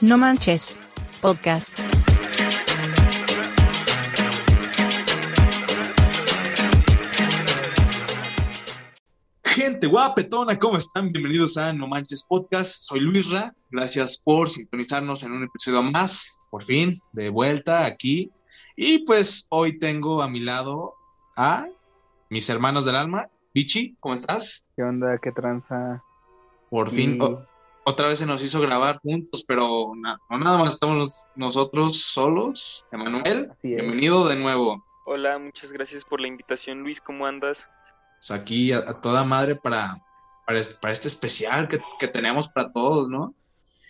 No Manches, podcast. Gente guapetona, ¿cómo están? Bienvenidos a No Manches Podcast. Soy Luis Ra. Gracias por sintonizarnos en un episodio más, por fin, de vuelta aquí. Y pues hoy tengo a mi lado a mis hermanos del alma. Bichi, ¿cómo estás? ¿Qué onda? ¿Qué tranza? Por fin, Y- o- otra vez se nos hizo grabar juntos, pero na- no nada más estamos nosotros solos. Emanuel, bienvenido de nuevo. Hola, muchas gracias por la invitación, Luis. ¿Cómo andas? Pues aquí a, a toda madre para, para, este, para este especial que, que tenemos para todos, ¿no?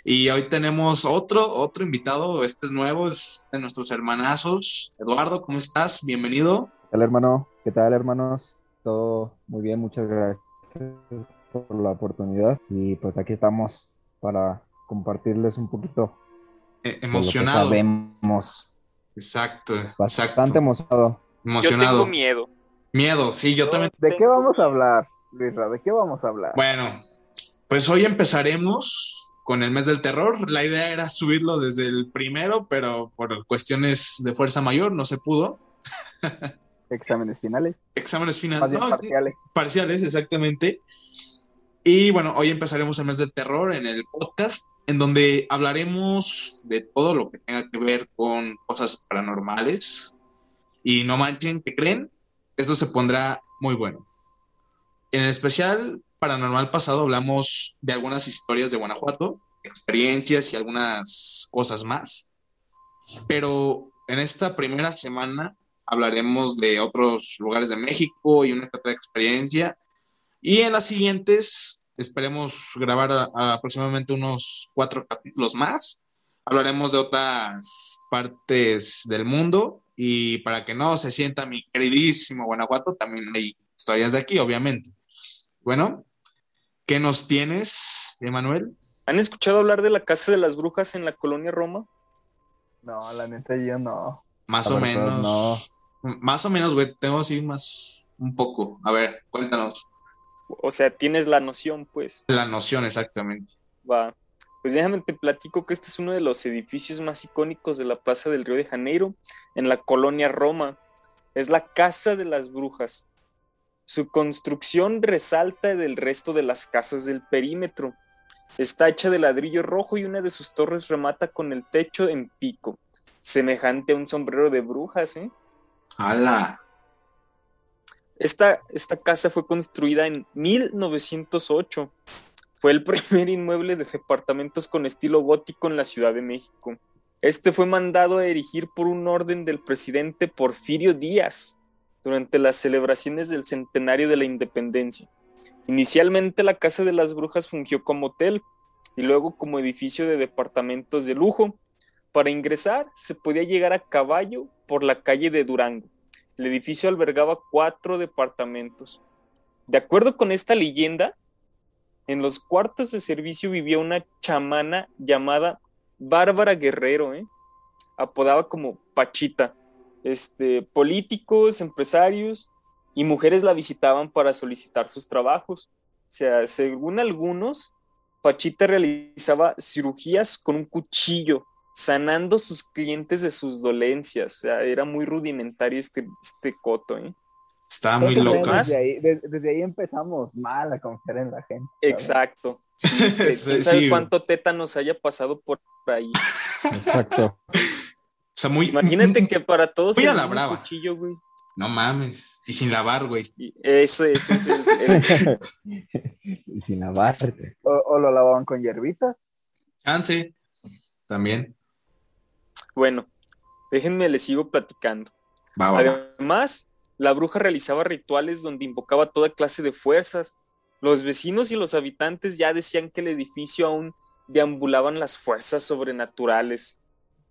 Y hoy tenemos otro, otro invitado, este es nuevo, es de nuestros hermanazos. Eduardo, ¿cómo estás? Bienvenido. ¿Qué tal, hermano? ¿Qué tal, hermanos? Todo muy bien, muchas gracias por la oportunidad. Y pues aquí estamos para compartirles un poquito Eh, de lo que emocionado. sabemos. Exacto, Bastante exacto. emocionado. Yo Emocionado. tengo miedo. Miedo, sí, yo también. ¿De qué vamos a hablar, Luisra? ¿De qué vamos a hablar? Bueno, pues hoy empezaremos con el mes del terror. La idea era subirlo desde el primero, pero por cuestiones de fuerza mayor no se pudo. Exámenes finales, Exámenes finales. no, parciales. parciales, exactamente. Y bueno, hoy empezaremos el mes del terror en el podcast, en donde hablaremos de todo lo que tenga que ver con cosas paranormales. Y no manchen, que creen? Esto se pondrá muy bueno. En el especial Paranormal pasado hablamos de algunas historias de Guanajuato, experiencias y algunas cosas más. Pero en esta primera semana hablaremos de otros lugares de México y una que otra experiencia. Y en las siguientes esperemos grabar a- a aproximadamente unos cuatro capítulos más. Hablaremos de otras partes del mundo y para que no se sienta mi queridísimo Guanajuato, también hay historias de aquí, obviamente. Bueno, ¿qué nos tienes, Emanuel? ¿Han escuchado hablar de la Casa de las Brujas en la colonia Roma? No, la neta yo no. Más o menos. Más o menos, güey, tengo así más un poco. A ver, cuéntanos. O sea, tienes la noción, pues. La noción exactamente. Va. Pues déjame te platico que este es uno de los edificios más icónicos de la Plaza del Río de Janeiro, en la colonia Roma. Es la Casa de las Brujas. Su construcción resalta del resto de las casas del perímetro. Está hecha de ladrillo rojo y una de sus torres remata con el techo en pico, semejante a un sombrero de brujas, ¿eh? ¡Hala! Esta, esta casa fue construida en 1908. Fue el primer inmueble de departamentos con estilo gótico en la Ciudad de México. Este fue mandado a erigir por un orden del presidente Porfirio Díaz durante las celebraciones del centenario de la independencia. Inicialmente la Casa de las Brujas fungió como hotel y luego como edificio de departamentos de lujo. Para ingresar se podía llegar a caballo por la calle de Durango. El edificio albergaba cuatro departamentos. De acuerdo con esta leyenda, en los cuartos de servicio vivía una chamana llamada Bárbara Guerrero, ¿eh? apodada como Pachita. Este, políticos, empresarios y mujeres la visitaban para solicitar sus trabajos. O sea, según algunos, Pachita realizaba cirugías con un cuchillo, sanando sus clientes de sus dolencias. O sea, era muy rudimentario este, este coto, ¿eh? Está muy loca. Además- Desde ahí, de- desde ahí empezamos mal a confiar en la gente. ¿sabes? Exacto. Sí, que Sí, quién sabe sí. cuánto teta nos haya pasado por ahí. Exacto. O sea, muy. Imagínate que para todos Muy a la un cuchillo, güey. No mames. Y sin lavar, güey. Y Eso, eso es el, el- y sin lavarte. O, o lo lavaban con hierbitas. Chance. También. Bueno, déjenme, les sigo platicando. Va, va, va. Además, la bruja realizaba rituales donde invocaba toda clase de fuerzas. Los vecinos y los habitantes ya decían que el edificio aún deambulaban las fuerzas sobrenaturales.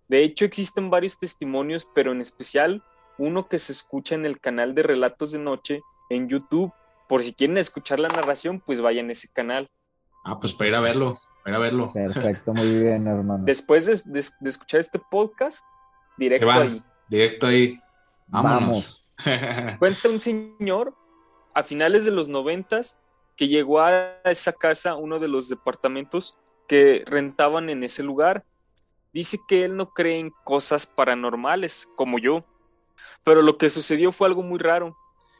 De hecho, existen varios testimonios, pero en especial uno que se escucha en el canal de Relatos de Noche en YouTube. Por si quieren escuchar la narración, pues vayan a ese canal. Ah, pues para ir a verlo. A verlo. Perfecto, muy bien, hermano. Después de, de- de escuchar este podcast, directo Se van. ahí. Directo ahí. Vámonos. Cuenta un señor a finales de los noventas que llegó a esa casa, uno de los departamentos que rentaban en ese lugar. dice que él no cree en cosas paranormales, como yo. Pero lo que sucedió fue algo muy raro.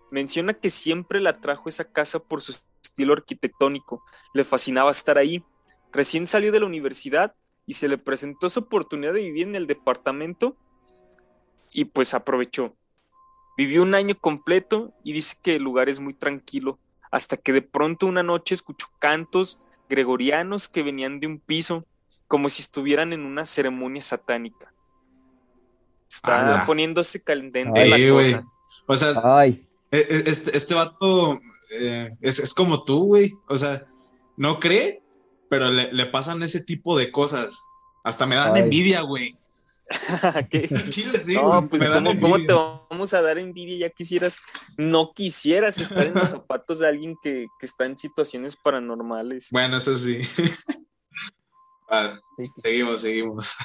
Menciona que siempre la trajo esa casa por su estilo arquitectónico. Le fascinaba estar ahí. Recién salió de la universidad y se le presentó esa oportunidad de vivir en el departamento y pues aprovechó. Vivió un año completo y dice que el lugar es muy tranquilo, hasta que de pronto una noche escuchó cantos gregorianos que venían de un piso, como si estuvieran en una ceremonia satánica. Está Ala. poniéndose caliente Ay, la cosa. O sea, Ay, e- e- este, este vato eh, es, es como tú, güey. O sea, no cree, pero le, le pasan ese tipo de cosas. Hasta me dan Ay. envidia, güey. ¿Qué? Chile, sí, no, güey, pues ¿cómo, cómo te vamos a dar envidia? Ya quisieras, no quisieras estar en los zapatos de alguien que, que está en situaciones paranormales. Bueno, eso sí. Ah, sí, seguimos, seguimos.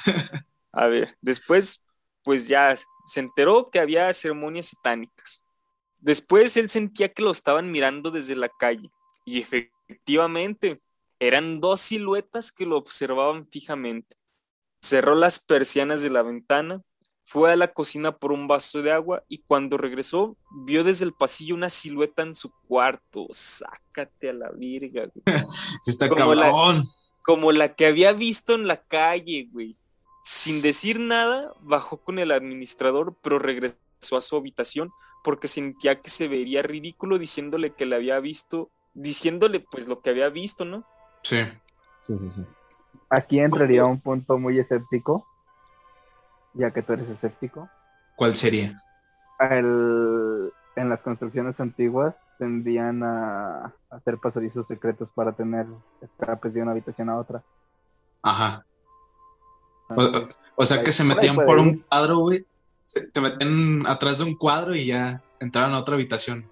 A ver, después, pues ya se enteró que había ceremonias satánicas. Después él sentía que lo estaban mirando desde la calle. Y efectivamente, eran dos siluetas que lo observaban fijamente. Cerró las persianas de la ventana, fue a la cocina por un vaso de agua y cuando regresó, vio desde el pasillo una silueta en su cuarto. Sácate a la virga, güey. Está Como la- cabrón. Como la que había visto en la calle, güey. Sin decir nada, bajó con el administrador, pero regresó a su habitación porque sentía que se vería ridículo diciéndole que le había visto, diciéndole pues lo que había visto, ¿no? Sí. sí, sí, sí. Aquí entraría un punto muy escéptico, ya que tú eres escéptico. ¿Cuál sería? El- en las construcciones antiguas tendían a hacer pasadizos secretos para tener escapes de una habitación a otra. Ajá. O, o sea que se metían por un cuadro, güey. Se, se metían atrás de un cuadro y ya entraron a otra habitación.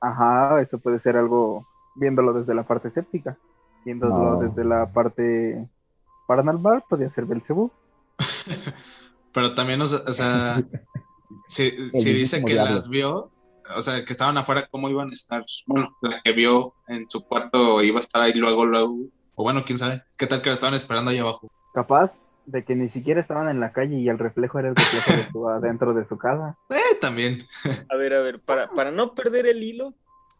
Ajá, eso puede ser algo viéndolo desde la parte escéptica. Viéndolo No. desde la parte paranormal, podría ser Belcebú. Pero también, o sea, o sea, si, si dice que diablo. las vio, o sea, que estaban afuera, ¿cómo iban a estar? Bueno, la que vio en su cuarto iba a estar ahí luego, luego. O bueno, quién sabe. ¿Qué tal que la estaban esperando ahí abajo? Capaz de que ni siquiera estaban en la calle y el reflejo era el reflejo de su adentro de su casa. Eh, también. A ver, a ver, para, para no perder el hilo,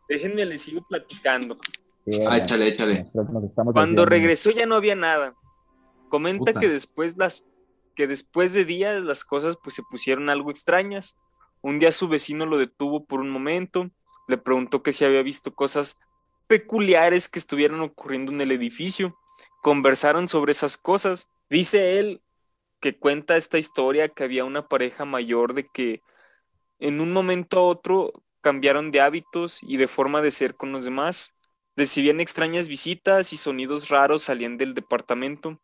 déjenme les sigo platicando. Sí, Ah, échale, échale. Cuando regresó ya no había nada. Comenta Puta. que después las que después de días las cosas pues se pusieron algo extrañas. Un día su vecino lo detuvo por un momento, le preguntó que si había visto cosas peculiares que estuvieran ocurriendo en el edificio. Conversaron sobre esas cosas. Dice él que cuenta esta historia que había una pareja mayor de que en un momento a otro cambiaron de hábitos y de forma de ser con los demás. Recibían extrañas visitas y sonidos raros salían del departamento.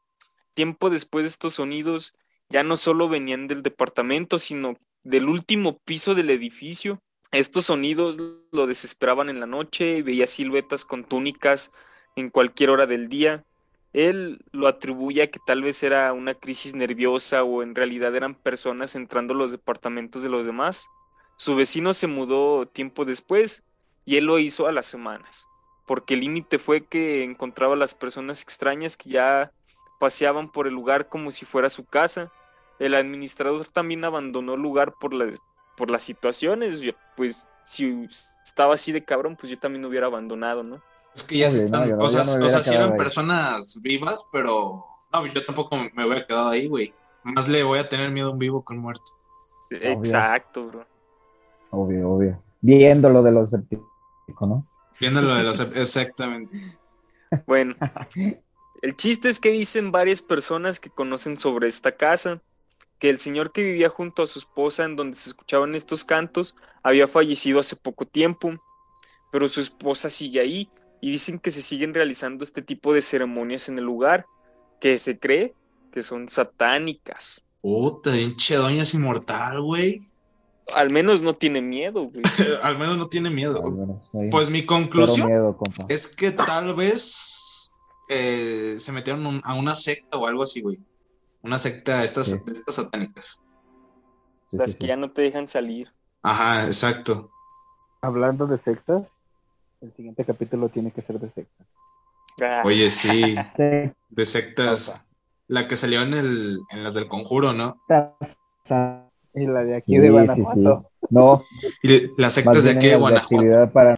Tiempo después estos sonidos ya no solo venían del departamento, sino del último piso del edificio. Estos sonidos lo desesperaban en la noche y veía siluetas con túnicas en cualquier hora del día. Él lo atribuye a que tal vez era una crisis nerviosa o en realidad eran personas entrando a los departamentos de los demás. Su vecino se mudó tiempo después y él lo hizo a las semanas, porque el límite fue que encontraba a las personas extrañas que ya paseaban por el lugar como si fuera su casa. El administrador también abandonó el lugar por, la, por las situaciones. Yo, Pues si estaba así de cabrón, pues yo también hubiera abandonado, ¿no? Es que ya no, están. yo no- no eran ahí. personas vivas, pero. No, yo tampoco me hubiera quedado ahí, güey. Más le voy a tener miedo a un vivo que a un muerto. Exacto, bro. Obvio, obvio. Viéndolo de los escépticos, Exactamente. Bueno, el chiste es que dicen varias personas que conocen sobre esta casa, que el señor que vivía junto a su esposa en donde se escuchaban estos cantos había fallecido hace poco tiempo, pero su esposa sigue ahí y dicen que se siguen realizando este tipo de ceremonias en el lugar, que se cree que son satánicas. Puta, pinche doña es inmortal, güey. Al menos no tiene miedo, güey. Al menos no tiene miedo. Menos. Pues mi conclusión miedo, es que tal vez eh, se metieron un- a una secta o algo así, güey. Una secta de estas, Sí. de estas satánicas. Sí, Las sí, que sí. ya no te dejan salir. Ajá, exacto. Hablando de sectas, el siguiente capítulo tiene que ser de sectas. Ah, Oye, sí, Sí, de sectas. La que salió en, el, en las del conjuro, ¿no? Y la de aquí de Guanajuato. No. Y las sectas de aquí de Guanajuato. para...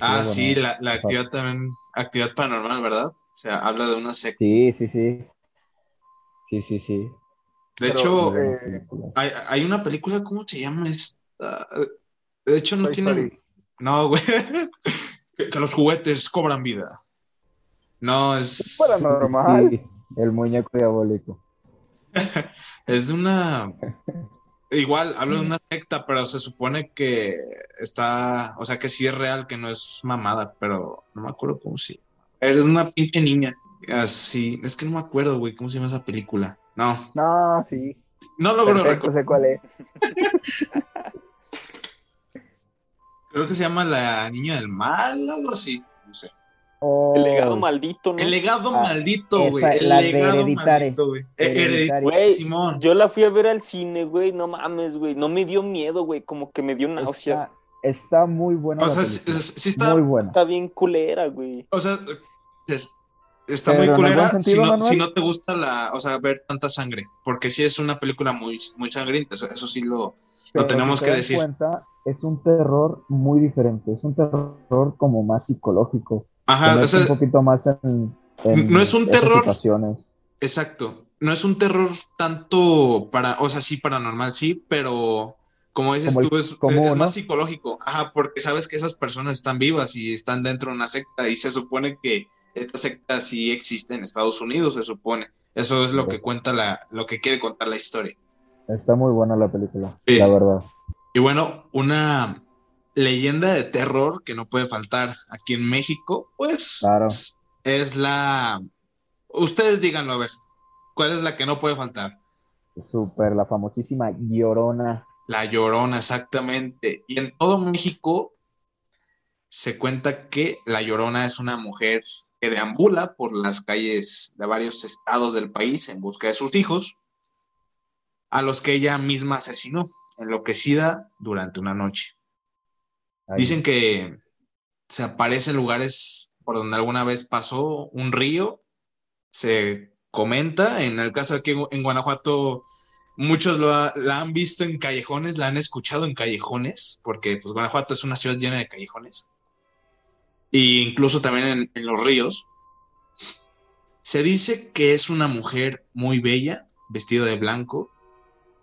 ah, sí, la, la actividad también, actividad paranormal, ¿verdad? O sea, habla de una secta. Sí, sí, sí. Sí, sí, sí. De hecho, eh, hay, hay, una película, ¿cómo se llama esta? De hecho, no tiene. No, güey. que, los juguetes cobran vida. No, es. Es paranormal. el muñeco diabólico. es de una. Igual, hablo de una secta, pero se supone que está. O sea, que sí es real, que no es mamada, pero no me acuerdo cómo sí. Eres una pinche niña. Así. Es que no me acuerdo, güey, cómo se llama esa película. No. No, sí. No logro recordar. sé cuál es. Creo que se llama La Niña del Mal, algo así. El legado maldito, ¿no? El legado ah, maldito, güey. El legado maldito, güey. Güey, Simón. Yo la fui a ver al cine, güey. No mames, güey. No me dio miedo, güey. Como que me dio náuseas. Está, muy buena. O sea, sí, está. Muy buena. Está bien culera, güey. O sea, está muy culera si, no, si, no, te gusta la, o sea, ver tanta sangre. Porque sí es una película muy, muy sangrienta. Eso, eso sí lo, lo tenemos que decir. Cuenta, es un terror muy diferente, es un terror como más psicológico. Ajá, o sea, un poquito más en, no es un terror. Exacto, no es un terror tanto para, o sea, sí paranormal, sí, pero como dices tú, es, más psicológico. Ajá, porque sabes que esas personas están vivas y están dentro de una secta y se supone que esta secta sí existe en Estados Unidos, se supone. Eso es lo que cuenta la, lo que quiere contar la historia. Está muy buena la película, la verdad. Y bueno, una leyenda de terror que no puede faltar aquí en México, pues es la... Ustedes díganlo, a ver, ¿cuál es la que no puede faltar? Súper, la famosísima Llorona. La Llorona, exactamente. Y en todo México se cuenta que la Llorona es una mujer que deambula por las calles de varios estados del país en busca de sus hijos, a los que ella misma asesinó enloquecida durante una noche. Dicen que se aparece en lugares por donde alguna vez pasó un río, se comenta, en el caso aquí en Guanajuato, muchos lo la han visto en callejones, la han escuchado en callejones, porque pues Guanajuato es una ciudad llena de callejones, e incluso también en los ríos. Se dice que es una mujer muy bella, vestida de blanco,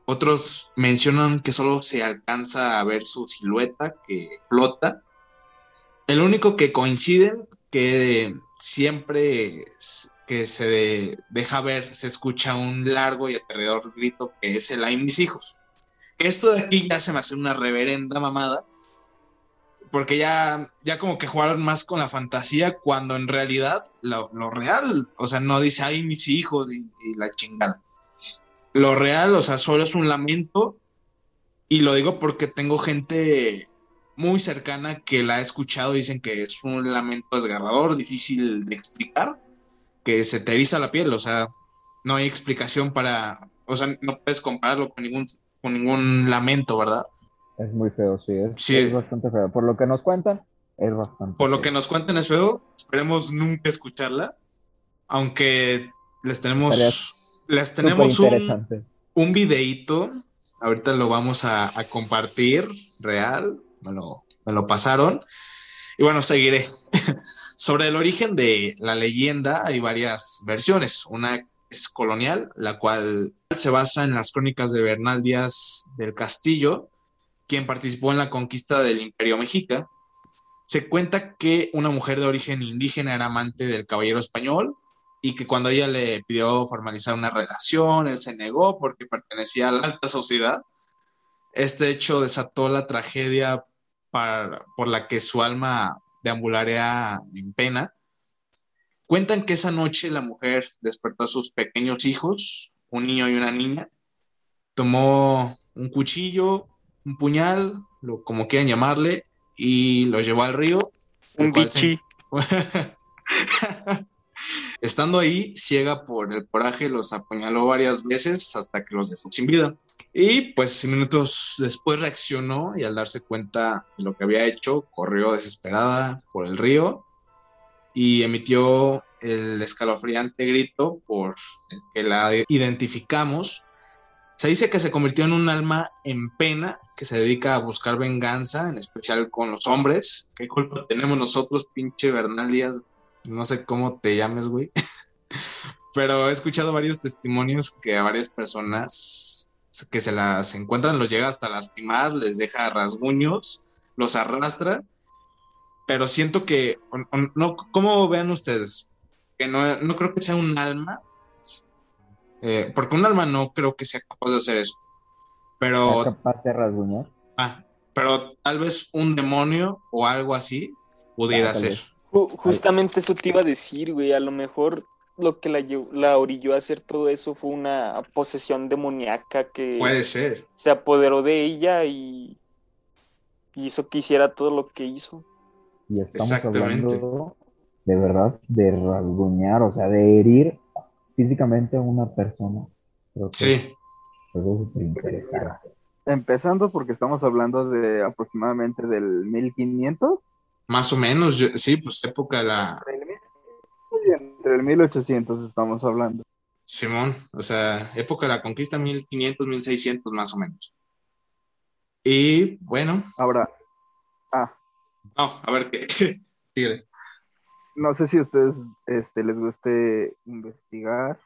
otros mencionan que solo se alcanza a ver su silueta que flota. El único que coinciden que siempre que se deja ver se escucha un largo y aterrador grito que es el ay mis hijos. Esto de aquí ya se me hace una reverenda mamada porque ya, ya como que jugaron más con la fantasía cuando en realidad lo, real, o sea, no dice ay mis hijos y la chingada lo real, o sea, solo es un lamento. Y lo digo porque tengo gente muy cercana que la ha escuchado dicen que es un lamento desgarrador, difícil de explicar, que se te eriza la piel, o sea, no hay explicación para, o sea, no puedes compararlo con ningún, con ningún lamento, ¿verdad? Es muy feo, sí, es, bastante feo. Por lo que nos cuentan, es bastante Por lo que nos cuentan es feo, esperemos nunca escucharla, aunque les tenemos les tenemos un, un videíto. Ahorita lo vamos a, compartir, real. Me lo, me lo pasaron. Y bueno, seguiré. Sobre el origen de la leyenda hay varias versiones. Una es colonial, la cual se basa en las crónicas de Bernal Díaz del Castillo, quien participó en la conquista del Imperio Mexica. Se cuenta que una mujer de origen indígena era amante del caballero español y que cuando ella le pidió formalizar una relación, él se negó porque pertenecía a la alta sociedad. Este hecho desató la tragedia por la que su alma deambularía en pena. Cuentan que esa noche la mujer despertó a sus pequeños hijos, un niño y una niña, tomó un cuchillo, un puñal, lo, como quieran llamarle, y lo llevó al río. Un bichi. Estando ahí, ciega por el coraje, los apuñaló varias veces hasta que los dejó sin vida. Y pues minutos después reaccionó y al darse cuenta de lo que había hecho, corrió desesperada por el río y emitió el escalofriante grito por el que la identificamos. Se dice que se convirtió en un alma en pena que se dedica a buscar venganza, en especial con los hombres. ¿Qué culpa tenemos nosotros, pinche Bernal Díaz? No sé cómo te llames, güey. Pero he escuchado varios testimonios que a varias personas que se las encuentran los llega hasta lastimar, les deja rasguños, los arrastra. Pero siento que, no, ¿cómo vean ustedes? Que no, no creo que sea un alma, eh, porque un alma no creo que sea capaz de hacer eso. Pero. capaz de rasguñar? Ah, pero tal vez un demonio o algo así pudiera Ah, tal ser. Justamente eso te iba a decir, güey. A lo mejor lo que la, la orilló a hacer todo eso fue una posesión demoníaca que Puede ser. se apoderó de ella y hizo que hiciera todo lo que hizo. Y estamos Exactamente. hablando de verdad de rasguñar, o sea, de herir físicamente a una persona. Creo que Sí, eso es súper interesante. Empezando porque estamos hablando de aproximadamente del 1500, más o menos. yo- sí, pues época de la. entre el 1800 estamos hablando. Simón, o sea, época de la conquista 1500, 1600 más o menos. Y bueno, Ahora, ah, no, a ver qué. Tigre. no sé si a ustedes este, les guste investigar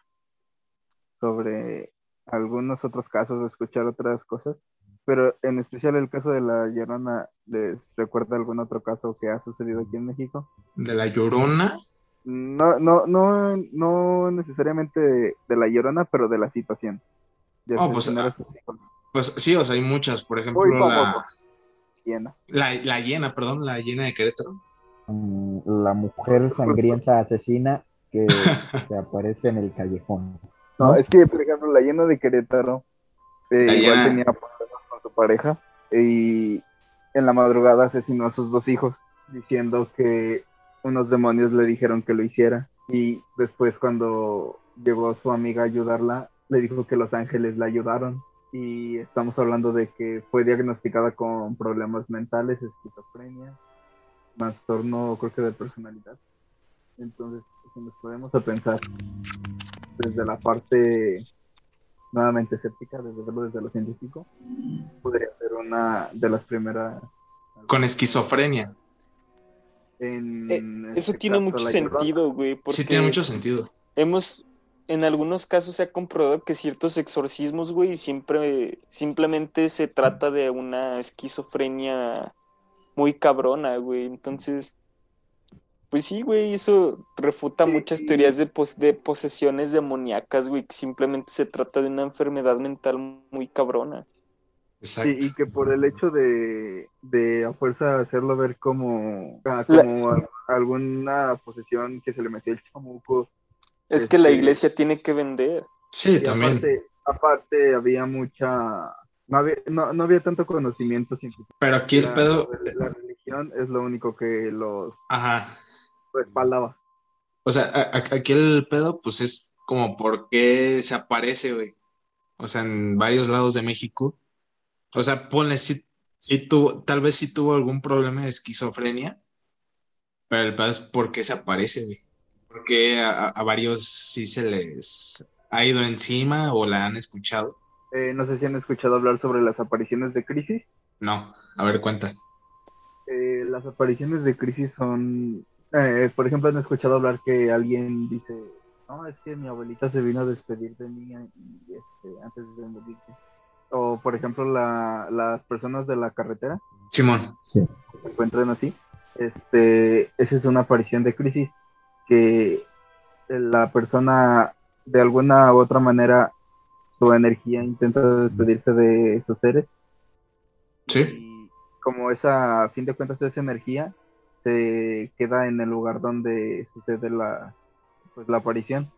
sobre algunos otros casos o escuchar otras cosas, pero en especial el caso de la Llorona, ¿les recuerda algún otro caso que ha sucedido aquí en México? De la Llorona. No, no, no, no necesariamente de, de la Llorona, pero de la situación. De Oh, pues, ah. Pues sí, o sea, hay muchas. Por ejemplo, Muy la, la, la hiena, perdón, la hiena de Querétaro. Mm, La mujer sangrienta asesina que, que aparece en el callejón. No, es que, por ejemplo, la llena de Querétaro eh, igual llena- tenía problemas con su pareja y en la madrugada asesinó a sus dos hijos diciendo que unos demonios le dijeron que lo hiciera y después cuando llegó su amiga a ayudarla le dijo que los ángeles la ayudaron y estamos hablando de que fue diagnosticada con problemas mentales, esquizofrenia, trastorno creo que de personalidad. Entonces, si nos podemos a pensar desde la parte nuevamente escéptica, desde verlo desde lo científico, podría ser una de las primeras. Con esquizofrenia. En Eh, Eso este tiene caso, mucho sentido, güey, porque Sí, tiene mucho sentido. hemos, en algunos casos se ha comprobado que ciertos exorcismos, güey, siempre, simplemente se trata de una esquizofrenia muy cabrona, güey. Entonces, pues sí, güey, eso refuta Sí, muchas teorías de, pos- de posesiones demoníacas, güey, que simplemente se trata de una enfermedad mental muy cabrona. Exacto. Sí, y que por el hecho de, de a fuerza hacerlo ver como, ah, La- como al- alguna posesión que se le metió el chamuco. Es que la Este- iglesia tiene que vender. Sí, Y también. aparte, aparte había mucha. No había, no, no había tanto conocimiento científico. Pero aquí el La- pedo. La, religión es lo único que los Ajá. Respaldaba. O sea, a- a- aquí el pedo, pues es como por qué se aparece, güey. O sea, en varios lados de México. O sea, ponle, si, si tuvo, tal vez sí tuvo algún problema de esquizofrenia, pero el pedo es por qué se aparece, güey. Porque a, a- a varios sí se les ha ido encima o la han escuchado. Eh, no sé si han escuchado hablar sobre las apariciones de crisis. No, a ver, cuenta. Eh, las apariciones de crisis son, eh, por ejemplo, han escuchado hablar que alguien dice, no, es que mi abuelita se vino a despedir de mí y, este, antes de morirse. O, por ejemplo, la, las personas de la carretera Simón. que se encuentran así. Este, esa es una aparición de crisis que la persona de alguna u otra manera su energía intenta despedirse de sus seres Sí. y como esa, a fin de cuentas, esa energía se queda en el lugar donde sucede la, pues, la aparición.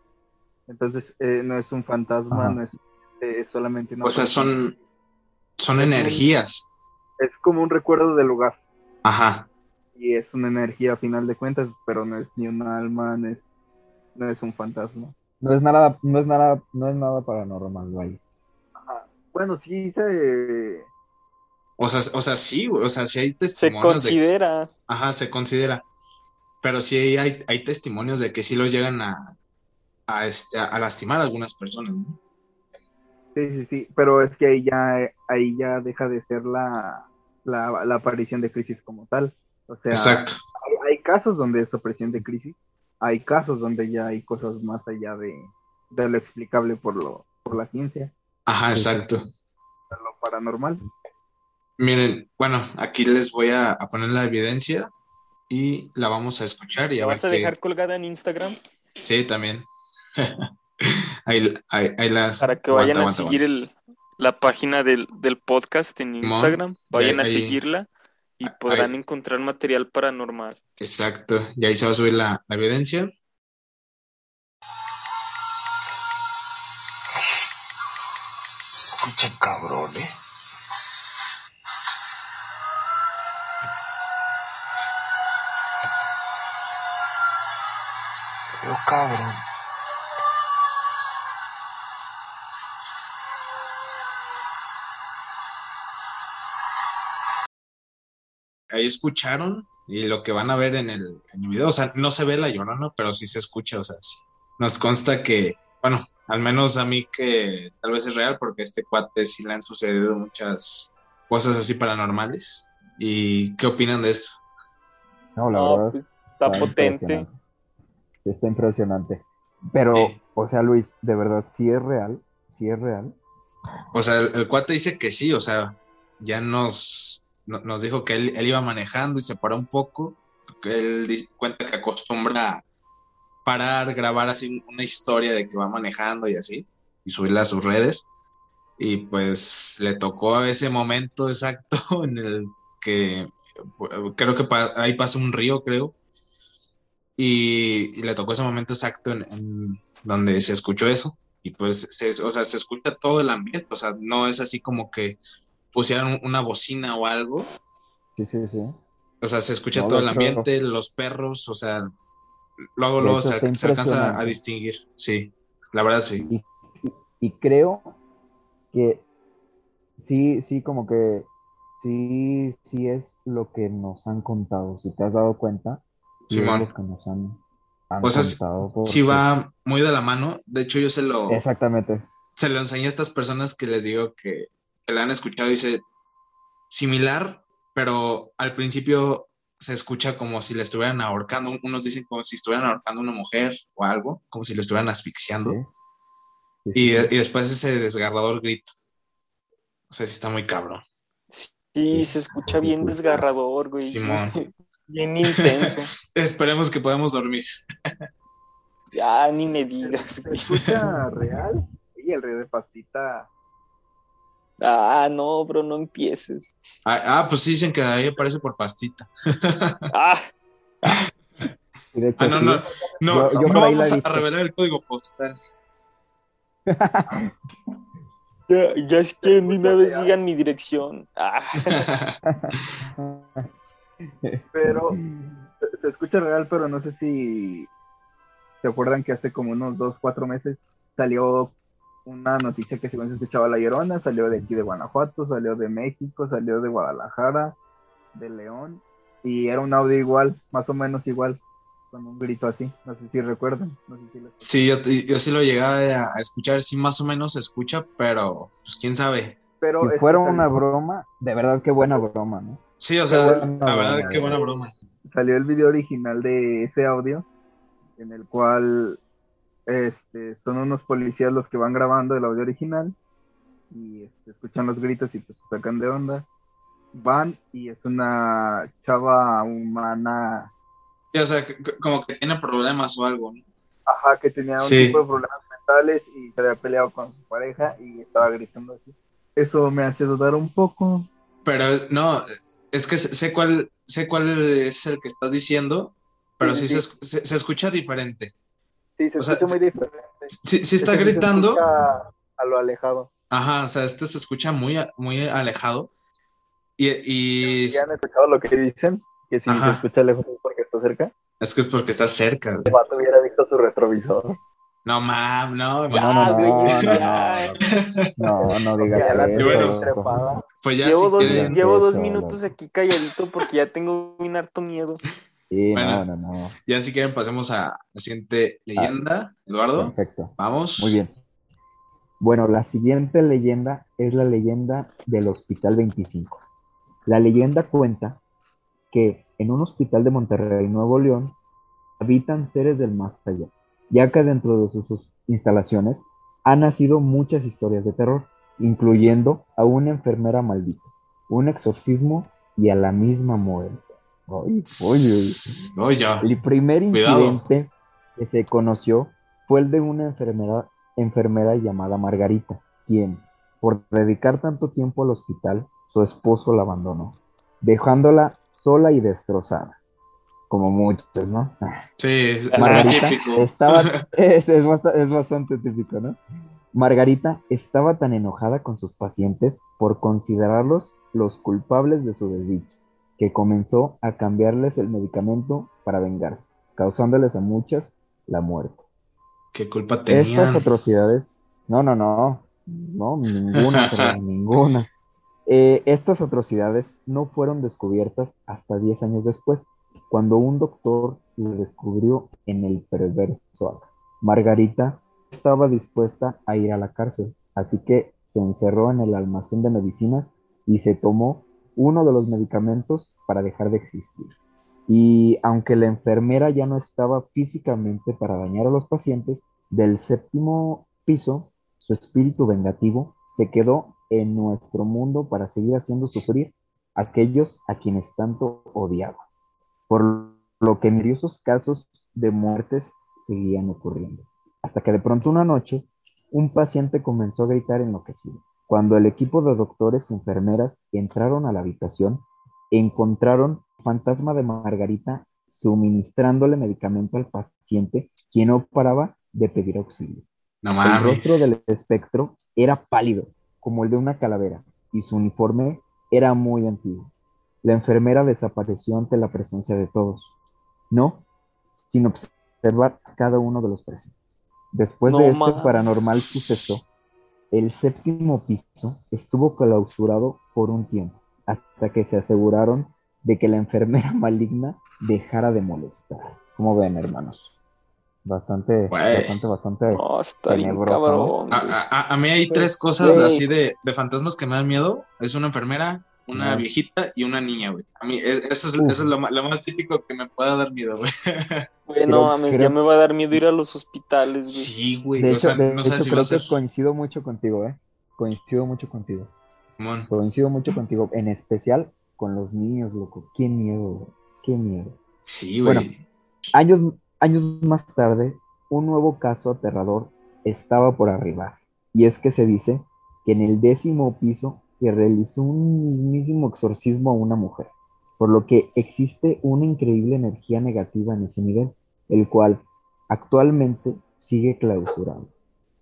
Entonces, eh, no es un fantasma, Ajá. no es, eh, es solamente una O sea, son, son energías. Es como un recuerdo del lugar. Ajá. Y es una energía a final de cuentas, pero no es ni un alma, no es, no es un fantasma. No es nada, no es nada, no es nada paranormal, vaya. Ajá. Bueno, sí se... O sea, o sea, sí. O sea, sí hay Se testimonios de considera. Ajá, se considera. pero sí hay, hay testimonios de que sí los llegan a, a, este, a lastimar a algunas personas, ¿no? Sí, sí, sí, pero es que ahí ya, ahí ya deja de ser la, la, la aparición de crisis como tal. O sea, Exacto. hay, hay casos donde es aparición de crisis, hay casos donde ya hay cosas más allá de, de lo explicable por, lo, por la ciencia, Ajá, exacto. lo paranormal. Miren, bueno, aquí les voy a, a poner la evidencia y la vamos a escuchar y a ¿La vas a qué- dejar colgada en Instagram? Sí, también. ahí, ahí, ahí las... Para que aguanta, vayan a aguanta, seguir aguanta. el, la página del, del podcast en Instagram. Vayan a seguirla y ahí- podrán encontrar material paranormal. Exacto, y ahí se va a subir la, la evidencia. Escucha, cabrón, ¿eh? Pero cabrón. Ahí escucharon y lo que van a ver en el, en el video, o sea, no se ve la llorona, pero sí se escucha, o sea, sí. Nos consta que, bueno, al menos a mí que tal vez es real, porque a este cuate sí le han sucedido muchas cosas así paranormales. ¿Y qué opinan de eso? No, la No, verdad. pues, está potente. Está impresionante. Pero, o sea, Luis, de verdad, sí es real, sí es real. O sea, el, el cuate dice que sí, o sea, ya nos, no- nos dijo que él, él iba manejando y se paró un poco, que él cuenta que acostumbra parar, grabar así una historia de que va manejando y así, y subirla a sus redes, y pues le tocó ese momento exacto en el que eh, creo que pa- ahí pasa un río, creo, y, y le tocó ese momento exacto en, en donde se escuchó eso y pues se, o sea, se escucha todo el ambiente, o sea, no es así como que pusieran una bocina o algo, Sí, sí, sí. o sea, se escucha No, todo el hecho- ambiente, los perros, o sea, luego, luego se, alcanza a distinguir, sí, la verdad sí. Y, y- y creo que sí, sí, como que sí, sí es lo que nos han contado. Si te has dado cuenta, Simón. lo que nos han, han O sea. Sí va muy de la mano, de hecho yo se lo, Exactamente. se lo enseñé a estas personas que les digo que, que la han escuchado y dice similar, pero al principio se escucha como si le estuvieran ahorcando, unos dicen como si estuvieran ahorcando a una mujer o algo, como si le estuvieran asfixiando. Sí. Sí, Y, y después ese desgarrador grito. O sea, sí está muy cabrón. Sí, se escucha bien desgarrador, güey. Simón. Bien intenso. Esperemos que podamos dormir. Ya, ni me digas, ¿Se escucha real? Y el río de pastita. Ah, no, bro, no empieces. Ah, ah, pues sí dicen que ahí aparece por pastita. Ah, Y de hecho, Ah, no, sí, no, no, Yo- yo no vamos a revelar el código postal. ya, ya es que ni una vez digan mi dirección. Ah, Pero se, se escucha real, pero no sé si se acuerdan que hace como unos dos, cuatro meses salió una noticia que según se escuchaba la llorona, salió de aquí de Guanajuato, salió de México, salió de Guadalajara, de León, y era un audio igual, más o menos igual, con un grito así, no sé si recuerdan, no sé si lo- Sí, yo, yo sí lo llegué a escuchar, sí más o menos se escucha, pero pues quién sabe. Pero si fuera una broma, de verdad qué buena broma, ¿no? Sí, o sea, buena la verdad, qué buena broma. salió el video original de ese audio, en el cual este, son unos policías los que van grabando el audio original y este, escuchan los gritos y pues se sacan de onda. Van y es una chava humana, Sí, o sea, que- como que tiene problemas o algo, ¿no? ajá, que tenía un Sí. tipo de problemas mentales y se había peleado con su pareja y estaba gritando así. Eso me hace dudar un poco. Pero no, es que sé cuál, sé cuál es el que estás diciendo, pero sí, Sí, se, sí. se- se escucha diferente. Sí, se O sea, escucha muy diferente. Sí, sí está Este se gritando, a lo alejado. ajá, o sea, este se escucha muy, muy alejado. Y, y ¿Ya han escuchado lo que dicen? Que si Ajá. se escucha lejos es porque está cerca. es que es porque está cerca. El vato hubiera visto su retrovisor. No, mam, no. No, no, güey, no, no, no, no digas Ya la eso. bueno. tiene trepada. Pues ya llevo si dos, quieren, llevo dos minutos aquí calladito porque ya tengo un harto miedo. Sí, Bueno. no, no, no. Ya si quieren pasemos a la siguiente leyenda, Eduardo. Perfecto. Vamos. Muy bien. Bueno, la siguiente leyenda es la leyenda del Hospital 25. La leyenda cuenta que en un hospital de Monterrey, Nuevo León, habitan seres del más allá, ya que dentro de sus, instalaciones han nacido muchas historias de terror, incluyendo a una enfermera maldita, un exorcismo y a la misma muerte. Ay, oye, No, ya. el primer Cuidado. incidente que se conoció fue el de una enfermera, enfermera llamada Margarita, quien, por dedicar tanto tiempo al hospital, su esposo la abandonó, dejándola sola y destrozada, como muchos, ¿no? Sí, es, es muy Margarita típico. estaba, es, es bast- es bastante típico, ¿no? Margarita estaba tan enojada con sus pacientes por considerarlos los culpables de su desdicha, que comenzó a cambiarles el medicamento para vengarse, causándoles a muchas la muerte. ¿Qué culpa Estas tenían? atrocidades, no, no, no, no, ninguna, ninguna. Eh, estas atrocidades no fueron descubiertas hasta 10 años después, cuando un doctor le descubrió en el perverso acto. Margarita estaba dispuesta a ir a la cárcel, así que se encerró en el almacén de medicinas y se tomó uno de los medicamentos para dejar de existir. Y aunque la enfermera ya no estaba físicamente para dañar a los pacientes, del séptimo piso, su espíritu vengativo se quedó en nuestro mundo para seguir haciendo sufrir a aquellos a quienes tanto odiaba. Por lo que misteriosos casos de muertes seguían ocurriendo. Hasta que de pronto una noche, un paciente comenzó a gritar enloquecido. Cuando el equipo de doctores y enfermeras entraron a la habitación, encontraron fantasma de Margarita suministrándole medicamento al paciente, quien no paraba de pedir auxilio. No El rostro del espectro era pálido, como el de una calavera, y su uniforme era muy antiguo. La enfermera desapareció ante la presencia de todos, no sin observar a cada uno de los presentes. Después No de este mames. paranormal suceso, el séptimo piso estuvo clausurado por un tiempo, hasta que se aseguraron de que la enfermera maligna dejara de molestar. Como ven, hermanos. Bastante, Güey. bastante, bastante. No, está bien Tenebroso, cabrón. A, a- a- a mí hay tres cosas así de, de fantasmas que me dan miedo. Es una enfermera, una viejita y una niña, güey. A mí es- eso es, Uf. eso es lo, más típico que me pueda dar miedo, güey. Güey, no mames, creo- ya me va a dar miedo ir a los hospitales, güey. Sí, güey. De o hecho, sea, de no hecho, sabes si va creo a ser... que coincido mucho contigo, ¿eh? Coincido mucho contigo. Coincido mucho contigo, en especial con los niños, loco. Qué miedo, güey. Qué miedo. Sí, güey. Bueno. Años, años más tarde, un nuevo caso aterrador estaba por arribar. Y es que se dice que en el décimo piso se realizó un mismísimo exorcismo a una mujer, por lo que existe una increíble energía negativa en ese nivel, el cual actualmente sigue clausurado.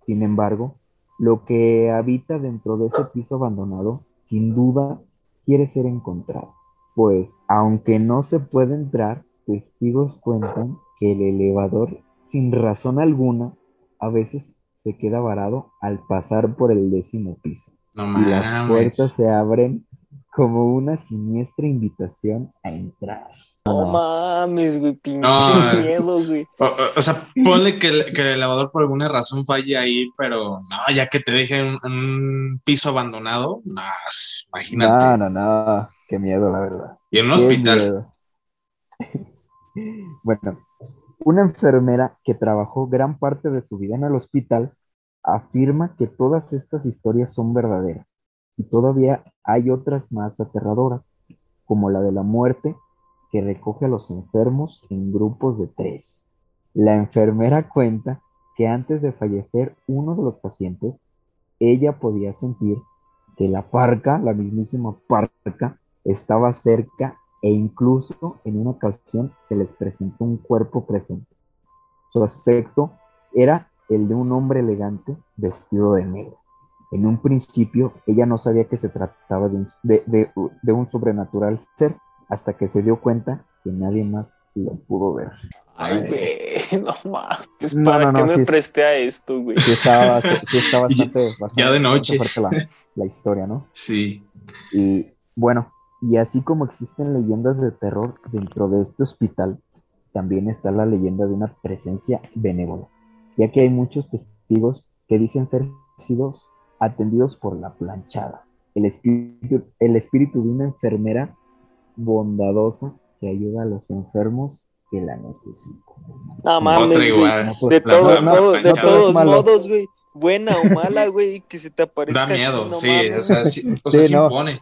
Sin embargo, lo que habita dentro de ese piso abandonado, sin duda, quiere ser encontrado. Pues, aunque no se puede entrar, testigos cuentan que el elevador, sin razón alguna, a veces se queda varado al pasar por el décimo piso. No Y las puertas se abren como una siniestra invitación a entrar. No mames, güey, pinche No, eh. miedo, güey. O, sea, ponle que el, que el elevador por alguna razón falle ahí, pero no, ya que te deje en un, piso abandonado, no, imagínate. No, no, no. Qué miedo, la verdad. Y en un Qué hospital. miedo. Bueno, una enfermera que trabajó gran parte de su vida en el hospital afirma que todas estas historias son verdaderas y todavía hay otras más aterradoras, como la de la muerte que recoge a los enfermos en grupos de tres. La enfermera cuenta que antes de fallecer uno de los pacientes, ella podía sentir que la parca, la mismísima parca, estaba cerca e incluso en una ocasión se les presentó un cuerpo presente. Su aspecto era el de un hombre elegante vestido de negro. En un principio ella no sabía que se trataba de un, de- de- de un sobrenatural ser hasta que se dio cuenta que nadie más lo pudo ver. Ay, güey, no mames. No, ¿Para no, qué no, me sí presté a esto, güey? Sí estaba, sí estaba Y- bastante, bastante- ya de noche. fuerte la, la historia, ¿no? Sí. Y bueno, Y así como existen leyendas de terror dentro de este hospital, también está la leyenda de una presencia benévola, ya que hay muchos testigos que dicen ser sido atendidos por la planchada, el espíritu, el espíritu de una enfermera bondadosa que ayuda a los enfermos que la necesitan. No mames, güey. igual. pues, De, todo, la- todo- de todos modos, güey. Buena o mala, güey, que se te aparezca Da así, miedo, no sí, mames. o sea, sí, o sea, Sí, sí no. impone.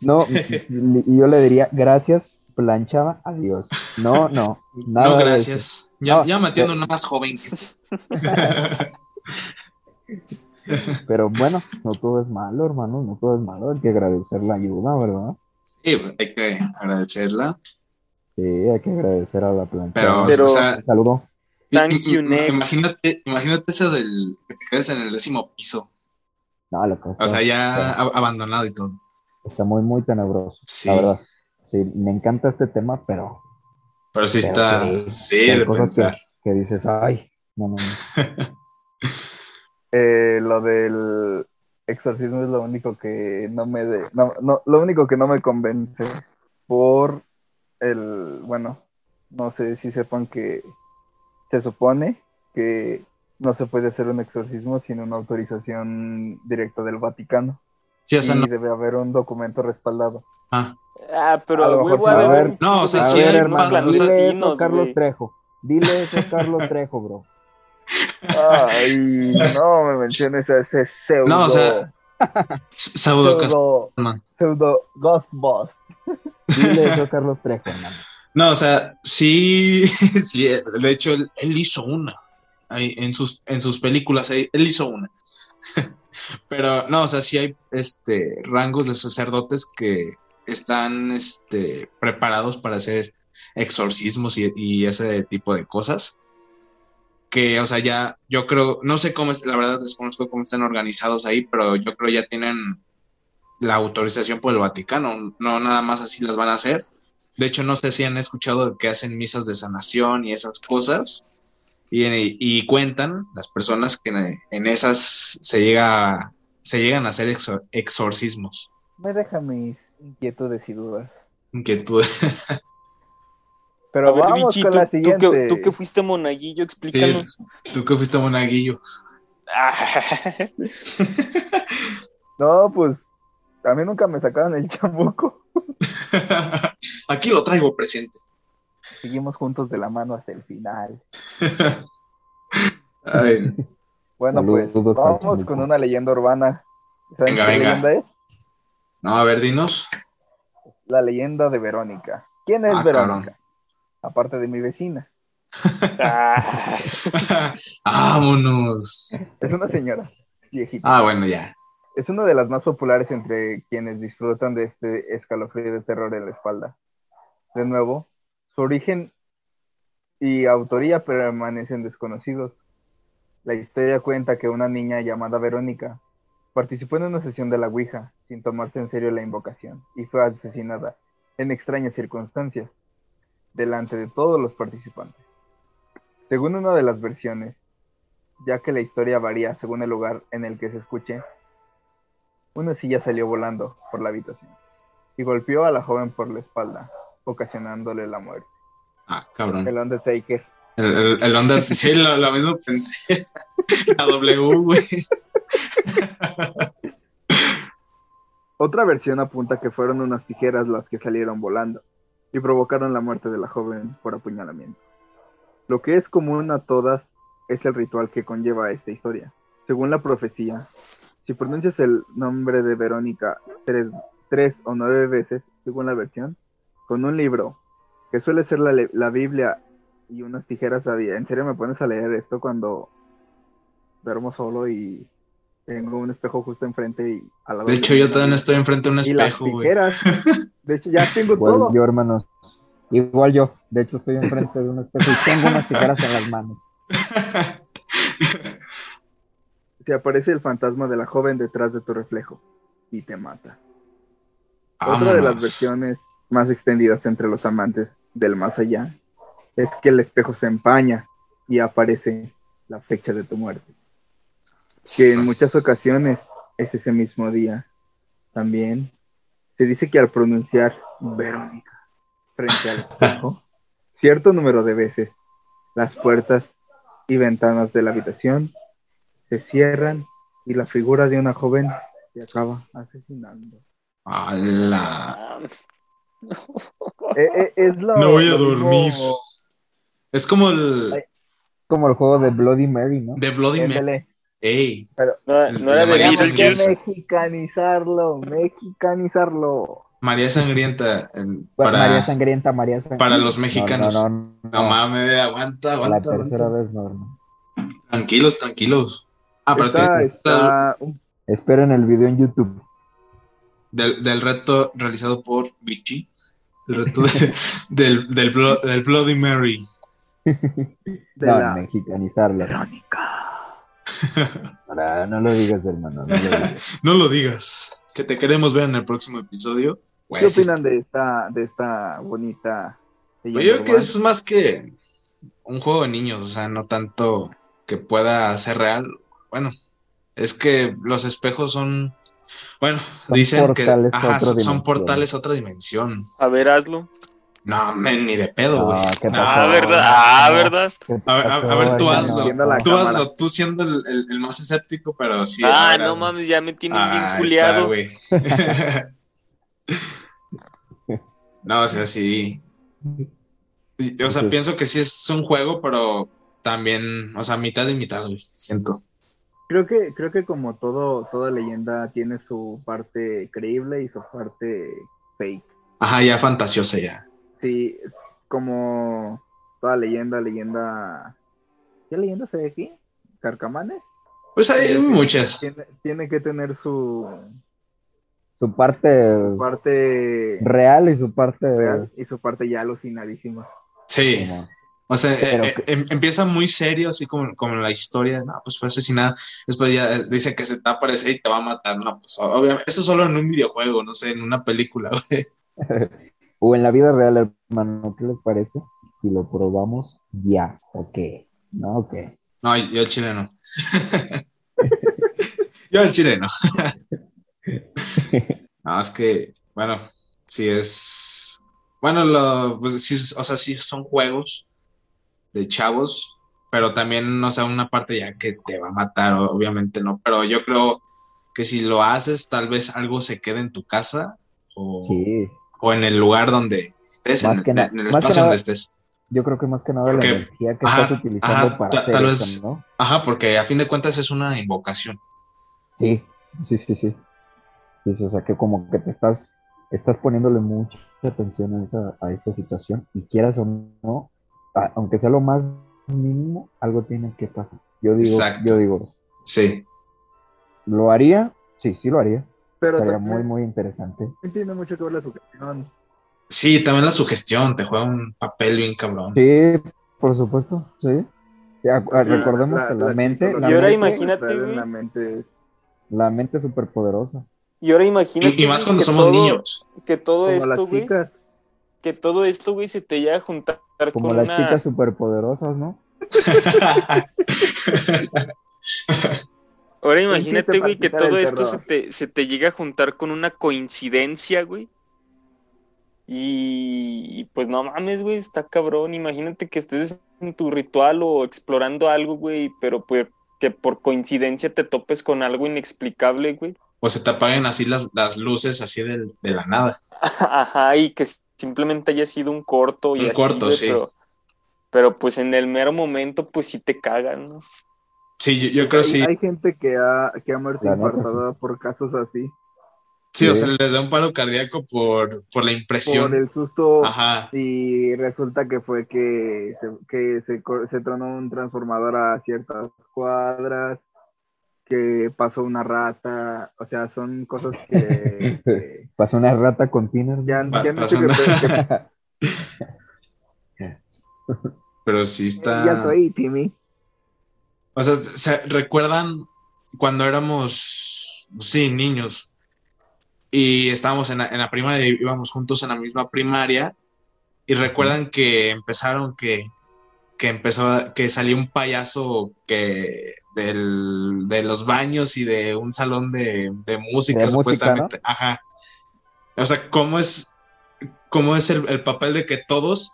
No, y yo le diría, gracias, planchada, adiós. No, no, nada no, de eso. gracias. Ya, No, ya me atiendo yo- una más joven que Pero bueno, no todo es malo, hermano, no todo es malo, hay que agradecer la ayuda, ¿verdad? Sí, hay que agradecerla. Sí, hay que agradecer a la planchada. Pero, Pero- o sea, Saludo. Thank im- you, im- next. imagínate, imagínate eso del que te quedes en el décimo piso. No, lo que está, O sea, ya ab- abandonado y todo. está muy, muy tenebroso, Sí. la verdad. Sí, me encanta este tema, pero Pero sí Pero está, sí, de cosas que, pensar. que dices, ay, no, no, no. Eh, lo del exorcismo es lo único que no me de, no, no, lo único que no me convence por el, bueno, no sé si sepan que se supone que no se puede hacer un exorcismo sin una autorización directa del Vaticano Sí, o sea, y no. debe haber un documento respaldado. Ah, Ah, pero A a huevo ver, no, o sea, A sí Carlos. Trejo. Dile eso a Carlos Trejo, bro. Ay, no me menciones a ese pseudo, No, o sea, pseudo pseudo, Ghost Boss. Dile eso Carlos Trejo, hermano. No, o sea, sí, sí, de hecho, él, él hizo una. Ahí, en sus, en sus películas, ahí, él hizo una. Pero no, o sea, sí hay este, rangos de sacerdotes que están este, preparados para hacer exorcismos y, y ese tipo de cosas. Que, o sea, ya, yo creo, no sé cómo es, la verdad desconozco cómo están organizados ahí, pero yo creo ya tienen la autorización por el Vaticano, no nada más así las van a hacer. De hecho, no sé si han escuchado que hacen misas de sanación y esas cosas. Y, y cuentan las personas que en, en esas se, llega, se llegan a hacer exor- exorcismos. Me deja mis inquietudes y dudas. Inquietud. Pero A ver, vamos Vichy, con tú, la tú siguiente. que, tú que fuiste monaguillo, explícanos. Tú que fuiste monaguillo. No, pues a mí nunca me sacaron el chamuco. Aquí lo traigo presente. Seguimos juntos de la mano hasta el final. Ay, Bueno, Saludos pues vamos con una leyenda urbana. ¿Saben Venga, qué venga. leyenda es? no, a ver, dinos. La leyenda de Verónica. ¿Quién es Ah, Verónica? Aparte de mi vecina. Vámonos. Es una señora viejita. Ah, bueno, ya. Es una de las más populares entre quienes disfrutan de este escalofrío de terror en la espalda. De nuevo, su origen y autoría permanecen desconocidos. La historia cuenta que una niña llamada Verónica participó en una sesión de la Ouija sin tomarse en serio la invocación y fue asesinada en extrañas circunstancias delante de todos los participantes. Según una de las versiones, ya que la historia varía según el lugar en el que se escuche, una silla salió volando por la habitación y golpeó a la joven por la espalda, ocasionándole la muerte. Ah, cabrón. El Undertaker. El, el, el Under, sí, lo, lo mismo pensé. La W, güey. Otra versión apunta que fueron unas tijeras las que salieron volando y provocaron la muerte de la joven por apuñalamiento. Lo que es común a todas es el ritual que conlleva esta historia. Según la profecía, si pronuncias el nombre de Verónica tres, tres o nueve veces, según la versión, con un libro, que suele ser la, la Biblia y unas tijeras a día. ¿En serio me pones a leer esto cuando duermo solo y tengo un espejo justo enfrente y De hecho, yo también estoy enfrente de un y las espejo, güey. tijeras. De hecho, ya tengo Igual todo. yo, hermanos. Igual yo. De hecho, estoy enfrente de un espejo y tengo unas tijeras en las manos. Se aparece el fantasma de la joven detrás de tu reflejo y te mata. Otra de las versiones más extendidas entre los amantes del más allá es que el espejo se empaña y aparece la fecha de tu muerte. Que en muchas ocasiones es ese mismo día. También Se dice que al pronunciar Verónica frente al espejo, cierto número de veces, las puertas y ventanas de la habitación se cierran y la figura de una joven se acaba asesinando. ¡Hala! Eh, eh, es lo- No voy a lo mismo- dormir. Es como el Como el juego de Bloody Mary, ¿no? de Bloody Mary. Ey, no, El- no era de mexicanizarlo, mexicanizarlo. María Sangrienta. el- María para, Sangrienta, María Sangrienta. para los mexicanos. No, no, no. No mames, aguanta, La aguanta. tercera aguanta. vez no, no. Tranquilos, tranquilos. Ah, pero Está, te- está Esperen el video en YouTube. del, del reto realizado por Vichy. El reto de- del, del, Blo- del Bloody Mary. de no, la mexicanizarlo. Verónica. Ahora, no lo digas, hermano. No lo digas. No lo digas. Que te queremos ver en el próximo episodio. ¿Qué opinan de esta, de esta bonita Pues yo creo que es más que un juego de niños, o sea, no tanto que pueda ser real. Bueno, es que los espejos son, bueno, Son dicen que ajá, son, son portales a otra dimensión. A ver, hazlo. No, men, ni de pedo, güey. Ah, ¿verdad? Ah, ¿verdad? ¿Qué A ver, a- tú hazlo. Tú cámara. hazlo, tú siendo el, el- el más escéptico, pero sí. Ah, no mames, ya me tienen Ah, culiado. está, güey. no, o sea, sí. O sea, pienso que sí es un juego, pero también, o sea, mitad y mitad, güey, siento. Creo que, creo que como todo, toda leyenda tiene su parte creíble y su parte fake. Ajá, ya fantasiosa ya. Sí, como toda leyenda, leyenda. ¿Qué leyenda se ve aquí? ¿Carcamanes? Pues hay muchas. Tiene, tiene que tener su Su parte parte real y su parte real y su parte ya alucinadísima. Sí. como- O sea, eh, eh, em- empieza muy serio, así como, como la historia. No, pues fue asesinada. Después ya eh, dice que se te va a aparecer y te va a matar. No, pues obviamente, eso solo en un videojuego, no sé, en una película, güey. O en la vida real, hermano, ¿qué les parece? Si lo probamos ya, ok. No, ok. No, yo el chileno. yo el chileno. no, es que, bueno, sí es. Bueno, lo, pues sí, o sea, sí son juegos de chavos, pero también, o sea, una parte ya que te va a matar, obviamente no. Pero yo creo que si lo haces, tal vez algo se quede en tu casa o, Sí, o en el lugar donde estés, en, el- en espacio donde estés. yo creo que más que nada la energía que ajá, estás utilizando ajá, para ta- hacer tal eso, vez- ¿no? Ajá, porque a fin de cuentas es una invocación. Sí, sí, sí, sí. Sí, sí, o sea que como que te estás, estás poniéndole mucha atención a esa, a esa situación y quieras o no, a- aunque sea lo más mínimo, algo tiene que pasar. Yo digo, Exacto. yo digo, Sí. ¿lo haría? Sí, sí lo haría. Pero Sería también muy, muy interesante. tiene mucho que ver la sugestión. Sí, también la sugestión te juega un papel bien cabrón. Sí, por supuesto, sí. Sí, a- a- recordemos La- que la- la mente, la Y ahora mente, imagínate, güey. la mente es- la mente es súper poderosa. Y ahora imagínate. Y, y más cuando somos todo- niños. Que todo como esto, güey. Que todo esto, güey, se te llega a juntar Como con las una. chicas superpoderosas, ¿no? Ahora ¿Quién imagínate, te güey, que todo esto se te, se te llega a juntar con una coincidencia, güey. Y, y, pues no mames, güey, está cabrón. Imagínate que estés en tu ritual o explorando algo, güey, pero pues que por coincidencia te topes con algo inexplicable, güey. o se te apaguen así las, las luces así del- de, la nada. Ajá, y que simplemente haya sido un corto y Un así, corto, güey, sí. Pero, pero pues en el mero momento, pues sí te cagan, ¿no? Sí, yo, yo creo hay, sí. hay gente que ha, que ha muerto infartada por casos así. Sí, o sea, les da un paro cardíaco por, por la impresión. Por el susto Ajá. y resulta que fue que se, que se, se tronó un transformador a ciertas cuadras, que pasó una rata, o sea, son cosas que, que Pasó una rata con tiner. ya, dicho que, una- que- Pero sí está. ya estoy, Timmy. O sea, ¿se recuerdan cuando éramos, sí, niños? Y estábamos en la, en la primaria, íbamos juntos en la misma primaria. Y recuerdan que empezaron que, que empezó, que salió un payaso que del, de los baños y de un salón de, de música, De música, supuestamente. Ajá. O sea, cómo es, cómo es el, el papel de que todos,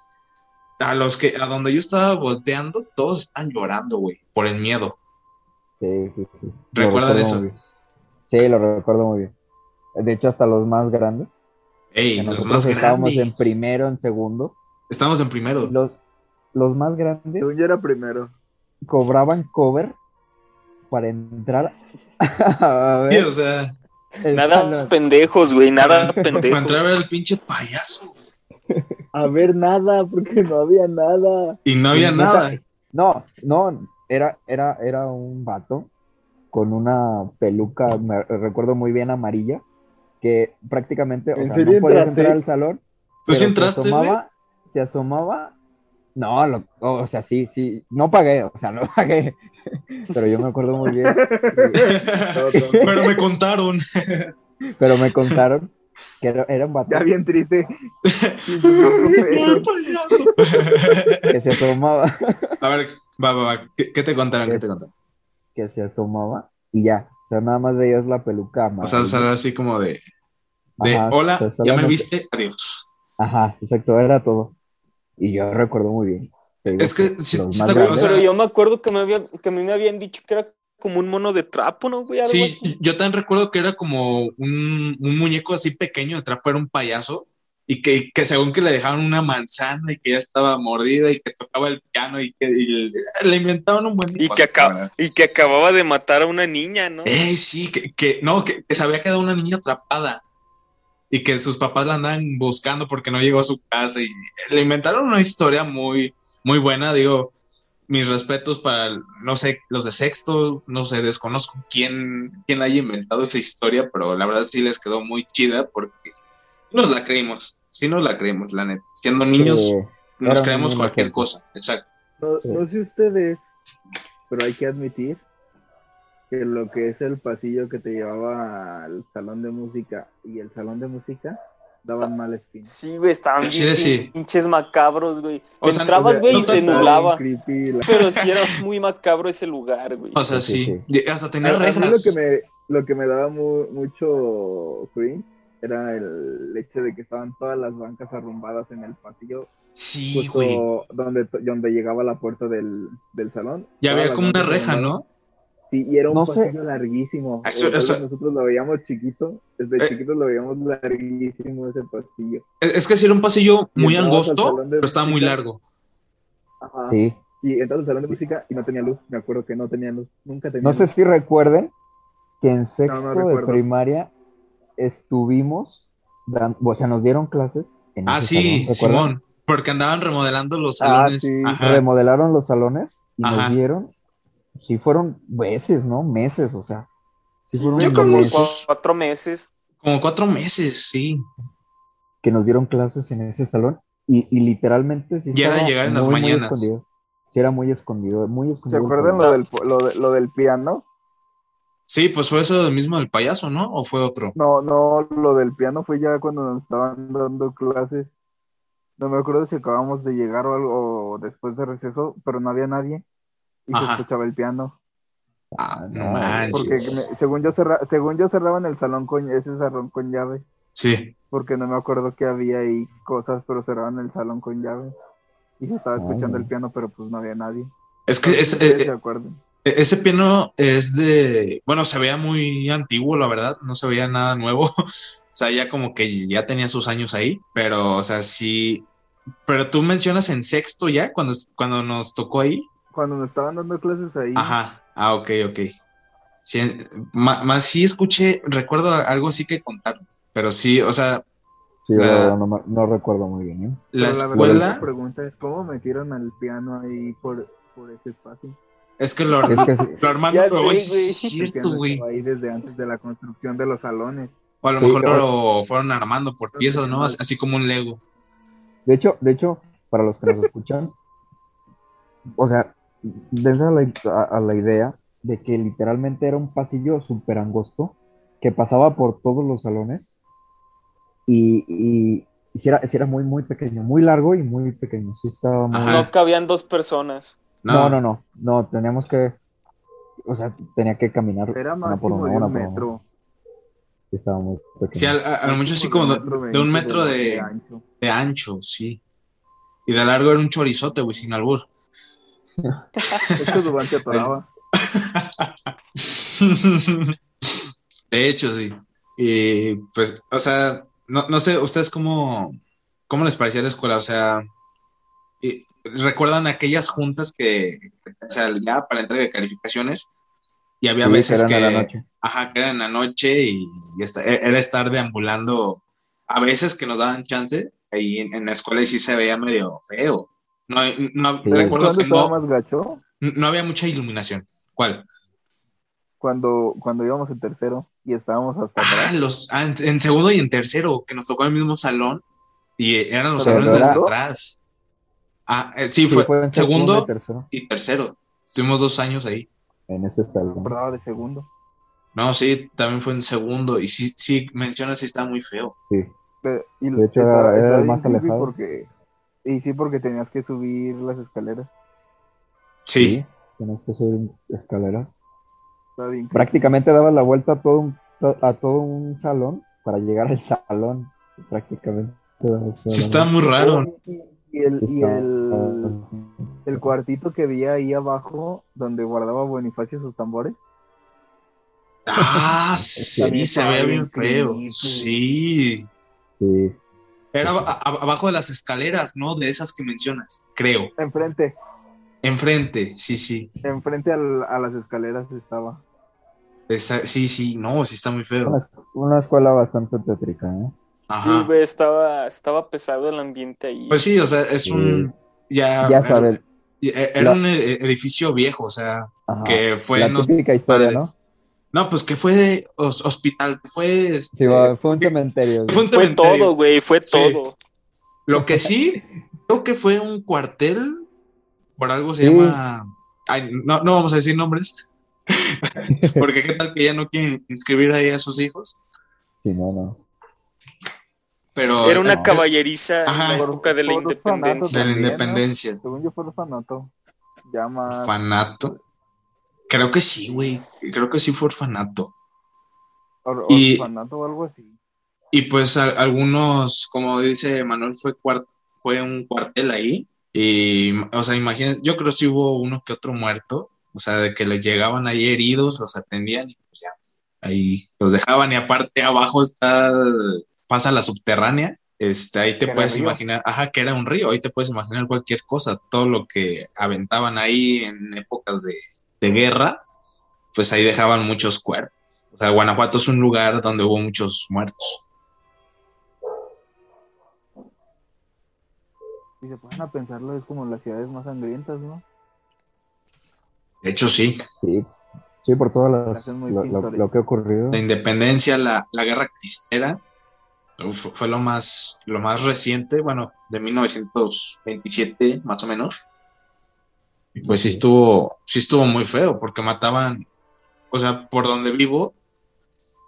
a los que, a donde yo estaba volteando, todos están llorando, güey, por el miedo. Sí, sí, sí. ¿Recuerdan eso? Sí, lo recuerdo muy bien. De hecho, hasta los más grandes. Ey, los nosotros más estábamos en grandes. primero, en segundo. Estamos en primero. Los, los más grandes yo era primero. cobraban cover para entrar a Sí, ver o sea, Nada pendejos, güey, nada para pendejos. entrar a ver al pinche payaso. a ver nada, porque no había nada. Y no había nada. No, no, era, era, era un vato con una peluca, me recuerdo muy bien, amarilla, que prácticamente, o ¿En sea, no podías entrar al salón. ¿Tú sí pero entraste, se güey? asomaba, se asomaba. No, lo- o sea, sí, sí, no pagué, o sea, no pagué, pero yo me acuerdo muy bien. Pero me contaron. Pero me contaron que era, era un vato Ya bien triste. Que se asomaba, A ver, va, va, va. ¿Qué, qué te contaron? ¿Qué te contaron? que se asomaba y ya, o sea, nada más veías la peluca O sea, salió así como de, de Ajá, hola, o sea, ya me viste, adiós. Ajá, exacto, era todo. Y yo recuerdo muy bien. Es que más te acuerdo, o grandes- sea, Pero yo me acuerdo que, me habían, que a mí me habían dicho que era como un mono de trapo, ¿no, güey? Algo Sí, así. yo también recuerdo que era como un, un muñeco así pequeño de trapo, era un payaso, y que, que según que le dejaron una manzana y que ya estaba mordida y que tocaba el piano y que y le inventaron un buen Y que, acaba- y que acababa de matar a una niña, ¿no? Eh, sí, que, que no, que, que se había quedado una niña atrapada y que sus papás la andaban buscando porque no llegó a su casa y le inventaron una historia muy, muy buena, digo, mis respetos para, no sé, los de sexto, no sé, desconozco quién, quién haya inventado esa historia, pero la verdad sí les quedó muy chida porque sí nos la creímos, sí nos la creímos, la neta. Siendo niños Sí, nos creemos cualquier cosa, exacto. No, Sí. no sé ustedes, pero hay que admitir que lo que es el pasillo que te llevaba al salón de música y el salón de música daban mal espina. Sí, güey, estaban bien sí. pinches macabros, güey. O sea, Entrabas, güey, y no se nublaba. Pero sí era muy macabro ese lugar, güey. O sea, Sí, sí, sí, Y hasta tenía A- a mí rejas. lo que me, lo que me daba mu- mucho cringe era el hecho de que estaban todas las bancas arrumbadas en el pasillo, Sí, justo güey. donde, donde llegaba la puerta del, del salón. Ya había como una reja. ¿no? Sí, y era un No sé. pasillo larguísimo. Eso- eso- vez Nosotros lo veíamos chiquito, desde Eh. chiquitos lo veíamos larguísimo ese pasillo. Es, es que sí era un pasillo muy angosto, pero estaba muy largo. Ajá. Sí. Y entrabas al salón de música y no tenía luz. Me acuerdo que no tenía luz. Nunca tenía No sé si recuerden que en sexto de primaria estuvimos, o sea, nos dieron clases en Ah, sí. Simón. Porque andaban remodelando los Ah, salones. sí. Ajá. Remodelaron los salones y Ajá. nos dieron, sí fueron meses, ¿no? Meses, o sea. Sí, fueron Yo creo como meses cuatro meses. Como cuatro meses, sí. que nos dieron clases en ese salón y, y literalmente sí Y era llegar en las muy, mañanas. escondido. Sí, era muy escondido, muy ¿Se escondido. el acuerdan lo del, lo, de- lo del piano? Sí, pues fue eso mismo del payaso, ¿no? ¿O fue otro? No, no, lo del piano fue ya cuando nos estaban dando clases. No me acuerdo si acabamos de llegar o algo o después de receso, pero no había nadie y Ajá. se escuchaba el piano. Ah, no manches. Porque me- según yo cerra, según yo cerraban el salón con ese salón con llave, Sí. porque no me acuerdo que había ahí cosas, pero cerraban el salón con llave. Y se estaba escuchando Ay. el piano, pero pues no había nadie. Es que es- eh, se acuerdan. eh, ese piano es de. Bueno, se veía muy antiguo, la verdad. No se veía nada nuevo. O sea, ya como que ya tenía sus años ahí. Pero, o sea, sí. Pero tú mencionas en sexto ya, cuando, cuando nos tocó ahí. Cuando nos estaban dando clases ahí, Ajá, ah, ok, ok. Sí, ma- más sí escuché, recuerdo algo así que contar, pero sí, o sea, Sí, La- no, no me- no recuerdo muy bien, ¿eh? la pero la verdad, escuela la pregunta es, ¿cómo metieron al piano ahí por, por ese espacio? es que lo, Es que sí, lo armaron, Ya pero sé, güey, güey. sí es El cierto, piano güey. estaba ahí desde antes de la construcción de los salones. O a lo Sí, mejor o- lo fueron armando por piezas, ¿no? Así como un Lego. De hecho, de hecho, para los que nos escuchan, o sea, dense a la, a- a la idea de que literalmente era un pasillo súper angosto que pasaba por todos los salones y, y, era, era muy, muy pequeño, muy largo y muy pequeño. Sí estaba muy... No cabían dos personas. No, no, no, no, teníamos que, o sea, tenía que caminar Era por una, de una un por una. metro. Sí, estaba muy pequeño. Sí, al- a, a lo mucho así como de, de un metro de, ancho. de ancho, sí. Y de largo era un chorizote, güey, sin albur. De hecho, sí. Y pues, o sea, no, no sé, ¿ustedes cómo, cómo les parecía la escuela? O sea, y- ¿recuerdan aquellas juntas que, o sea, ya para entrega de calificaciones? Y había Sí, veces que, a la noche. ajá, que era en la noche y, y esta- e- era estar deambulando. A veces que nos daban chance, ahí en, en la escuela y sí se veía medio feo. No, no recuerdo ¿Cuándo que estaba no, más gacho? no había mucha iluminación. ¿Cuál? Cuando, cuando íbamos en tercero y estábamos hasta Ah, atrás. los, ah, en, en segundo y en tercero, que nos tocó el mismo salón y eran los ¿Pero salones de hasta atrás. Ah, eh, sí, Sí, fue, en segundo y tercero, y tercero. Estuvimos dos años ahí. en ese salón. de segundo. No, sí, también fue en segundo. Y sí, sí, mencionas si está muy feo. Sí. De, y De hecho, era- el más alejado. Porque, y sí, porque tenías que subir las escaleras. Sí, Tienes que subir escaleras. Estaba bien. Prácticamente dabas la vuelta a todo un, a todo un salón para llegar al salón. Prácticamente. sí está muy raro. Y, el, y está- el, el cuartito que vi ahí abajo, donde guardaba Bonifacio sus tambores. Ah, sí, se ve bien feo. Sí. Sí, Era a- a- abajo de las escaleras, ¿no? De esas que mencionas, creo. Enfrente, Enfrente, sí, sí. enfrente al- a las escaleras estaba. Esa- sí, sí, no, sí está muy feo. una, una escuela bastante tétrica, ¿eh? Ajá. Sí, estaba, estaba pesado el ambiente ahí. Pues sí, o sea, es un. Ya, Ya sabes. Era, era La- un e- edificio viejo, o sea, Ajá. que fue la en los típica historia. ¿no? Pues que fue hospital, fue. este, Sí, va, fue un cementerio. fue un fue cementerio. todo, güey, fue Sí. todo. Lo que sí, creo que fue un cuartel, por algo se Sí. llama. Ay, no, no vamos a decir nombres. Porque qué tal que ya no quieren inscribir ahí a sus hijos. Sí, no, no. Pero. Era una caballeriza Ajá. en la época de la independencia. De la ¿no? independencia. Según yo fue orfanato. Llama. Orfanato. Creo que sí, güey. Creo que sí fue orfanato. or- y- orfanato o algo así. Y pues a- algunos, como dice Manuel, fue, cuar- fue un cuartel ahí. Y, o sea, imagínense, yo creo que sí hubo uno que otro muerto. O sea, de que les llegaban ahí heridos, los atendían y pues ya, ahí los dejaban. Y aparte abajo está, pasa la subterránea. Este, ahí te puedes imaginar, ajá, que era un río, ahí te puedes imaginar cualquier cosa, todo lo que aventaban ahí en épocas de, de guerra, pues ahí dejaban muchos cuerpos. O sea, Guanajuato es un lugar donde hubo muchos muertos. Si se ponen a pensarlo, es como las ciudades más sangrientas, ¿no? De hecho, sí. Sí, sí por todo lo, lo- que ha ocurrido. La independencia, la, la guerra cristera, fue lo más, lo más reciente, bueno, de 1927, más o menos. Pues sí estuvo, sí estuvo muy feo, porque mataban, o sea, por donde vivo,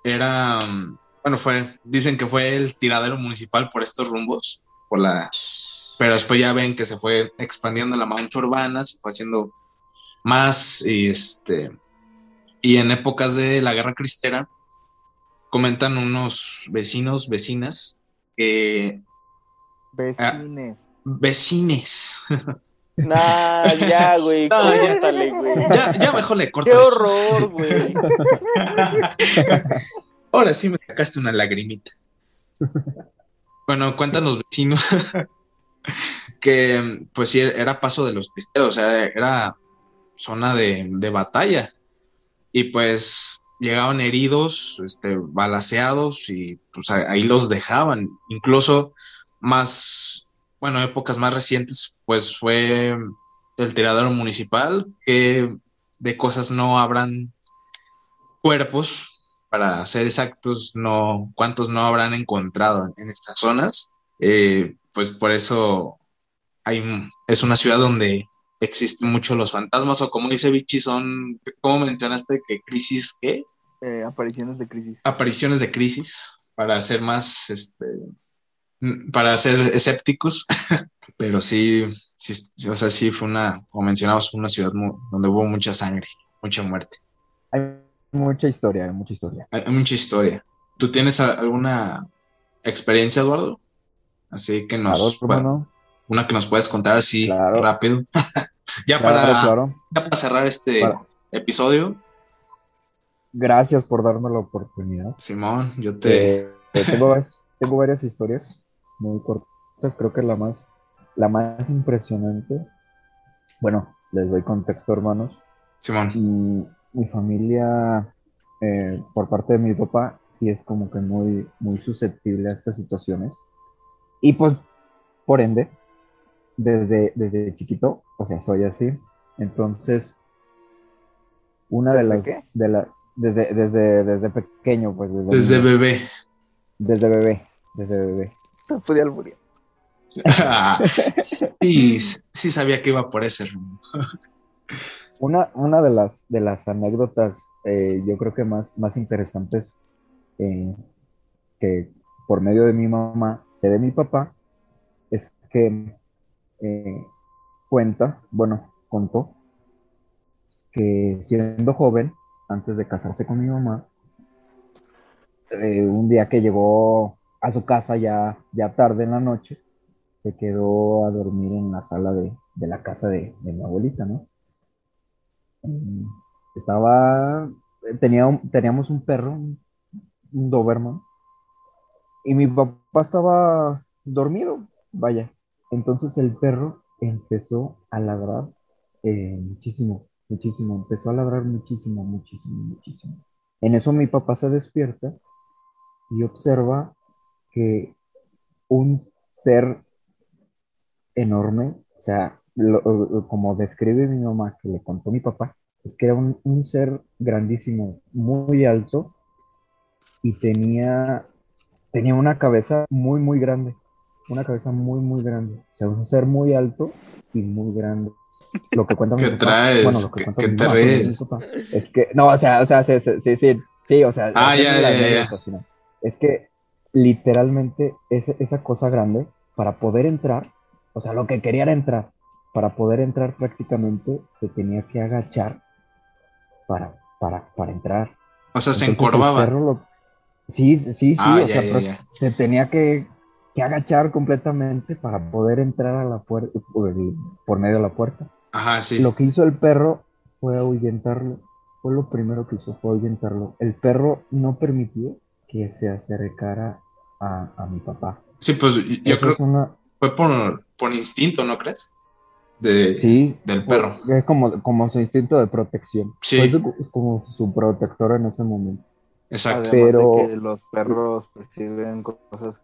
era, bueno, fue, dicen que fue el tiradero municipal por estos rumbos, por la, pero después ya ven que se fue expandiendo la mancha urbana, se fue haciendo más, y este, y en épocas de la guerra cristera, comentan unos vecinos, vecinas, que Vecines. vecines, Nah, ya, güey, No, ya. córtale, güey. ya, ya mejor le corto Qué horror, güey. Ahora sí me sacaste una lagrimita. Bueno, cuentan los vecinos que pues sí era paso de los pisteros, o sea, era zona de, de batalla. Y pues llegaban heridos, este, balaceados y pues ahí los dejaban. Incluso más, bueno, épocas más recientes, pues fue el tiradero municipal, que de cosas no habrán cuerpos, para ser exactos, no, cuántos no habrán encontrado en, estas zonas. Eh, pues por eso hay, es una ciudad donde existen mucho los fantasmas, o como dice Vichy, son, ¿cómo mencionaste que crisis, qué? Eh, apariciones de crisis. Apariciones de crisis, para ser más, este, para ser escépticos, pero sí, o sea, sí fue una, como mencionamos, fue una ciudad donde hubo mucha sangre, mucha muerte. Hay mucha historia, hay mucha historia. Hay, hay mucha historia. ¿Tú tienes alguna experiencia, Eduardo? Así que nos... Claro. Una que nos puedes contar así Claro. rápido. ya, Claro, para, ya para cerrar este Para- episodio, Gracias por darme la oportunidad. Simón, yo te... Eh, eh, tengo, varias- tengo varias historias muy cortas. Creo que la más, la más impresionante. Bueno, les doy contexto, hermanos. Simón. Y mi familia, eh, por parte de mi papá, sí es como que muy, muy susceptible a estas situaciones. Y pues, por ende, desde, desde chiquito, o sea, soy así. Entonces, una de ¿Desde las, qué? de la, desde, desde, desde pequeño, pues desde, bebé. desde bebé, desde bebé. No podía alburear. sí, sí sabía que iba por ese rumbo. Una, una de las, de las anécdotas, eh, yo creo que más, más interesantes eh, que por medio de mi mamá sé de mi papá, es que eh, cuenta, bueno, contó, que siendo joven, antes de casarse con mi mamá, eh, un día que llegó a su casa ya, ya tarde en la noche, se quedó a dormir en la sala de, de la casa de, de mi abuelita, ¿no? Estaba, tenía un- teníamos un perro, un, Doberman, y mi papá estaba dormido, vaya. Entonces el perro empezó a ladrar eh, muchísimo, muchísimo, empezó a ladrar muchísimo, muchísimo, muchísimo. En eso mi papá se despierta y observa que un ser enorme, o sea, lo- lo- como describe mi mamá, que le contó mi papá, es que era un, un ser grandísimo, muy alto y tenía, tenía una cabeza muy, muy grande, una cabeza muy, muy grande, o sea, un ser muy alto y muy grande. Lo que cuenta mi ¿Qué papá, traes? bueno, lo que ¿Qué- mi te mamá, ríes? mi papá, es que, no, o sea, o sea, sí, sí, sí, o sea, Ah, ya, ya, ya, ya. es que literalmente ese- esa cosa grande, para poder entrar, o sea, lo que quería era entrar, para poder entrar prácticamente se tenía que agachar para, para, para entrar. O sea, se Entonces, encorvaba. lo- Sí, sí, sí, Ah, o ya, sea, ya, pero ya. se tenía que, que agachar completamente para poder entrar a la puerta, por, medio de la puerta. Ajá, sí. Lo que hizo el perro fue ahuyentarlo. Fue lo primero que hizo, fue ahuyentarlo. El perro no permitió que se acercara a, a mi papá. Sí, pues yo Eso creo una... que fue por, por instinto, ¿no crees? De, Sí, del perro. es como, como su instinto de protección. Sí. Fue su- como su protector en ese momento. Exacto. Además Pero- de que los perros perciben cosas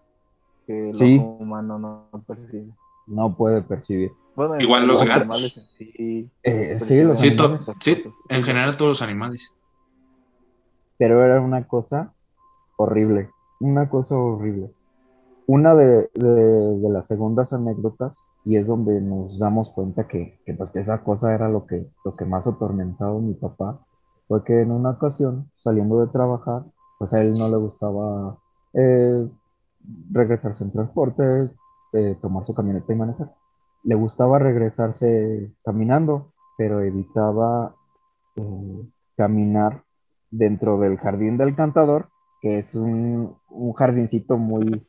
que el Sí. ojo humano no percibe. No puede percibir. Bueno, Igual en los gatos. animales en sí, Eh, sí, los Sí, sí, en general todos los animales. pero era una cosa horrible, una cosa horrible. Una de, de- las segundas anécdotas, y es donde nos damos cuenta que, que, pues, esa cosa era lo que, lo que más atormentaba a mi papá, fue que en una ocasión, saliendo de trabajar, pues a él no le gustaba eh, regresarse en transporte, eh, tomar su camioneta y manejar. Le gustaba regresarse caminando, pero evitaba eh, caminar dentro del jardín del cantador, que es un, un jardincito muy,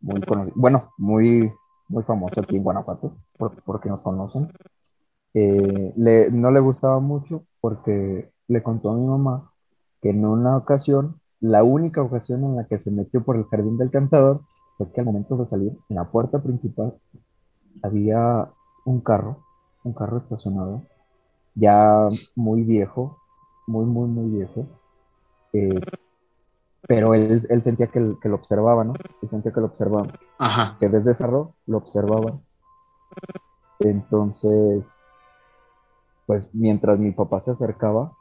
muy conocido, bueno, muy, muy famoso aquí en Guanajuato, por- porque nos conocen. Eh, le- no le gustaba mucho porque le contó a mi mamá que en una ocasión, la única ocasión en la que se metió por el jardín del cantador, fue que al momento de salir, en la puerta principal, había un carro, un carro estacionado, ya muy viejo, muy, muy, muy viejo. eh, pero él, él sentía que, el- que lo observaba, ¿no? Él sentía que lo observaba, Ajá. que desde ese carro lo observaba. Entonces, pues mientras mi papá se acercaba,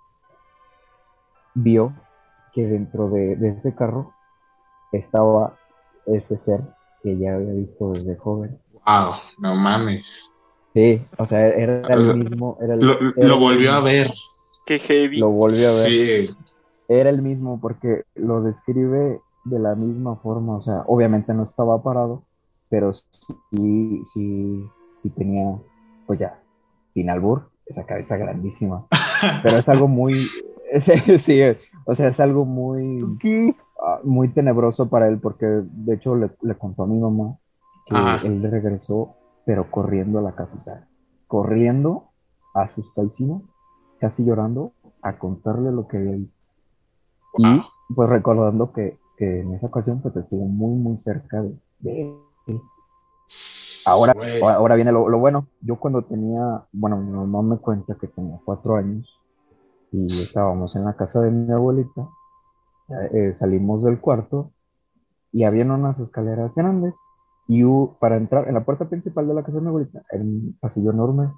vio que dentro de, de ese carro estaba ese ser que ya había visto desde joven. Wow, no mames. Sí, o sea, era O sea, el mismo. Era el- Lo, era lo el volvió a ver. Qué heavy. Lo volvió a ver. Sí. Era el mismo porque lo describe de la misma forma. O sea, obviamente no estaba parado, pero sí, sí, sí tenía, pues ya, sin albur, esa cabeza grandísima. Pero es algo muy. Sí, sí, o sea, es algo muy. Ah, muy tenebroso para él porque de hecho le, le contó a mi mamá que él regresó, pero corriendo a la casa, o sea, corriendo, asustadísimo, casi llorando, a contarle lo que había visto. Y pues recordando que, que en esa ocasión pues estuvo muy, muy cerca de, de él. Ahora, ahora viene lo, lo bueno. Yo cuando tenía, bueno, mi mamá me cuenta que tenía cuatro años y estábamos en la casa de mi abuelita, eh, salimos del cuarto y habían unas escaleras grandes y para entrar en la puerta principal de la casa de mi abuelita era un pasillo enorme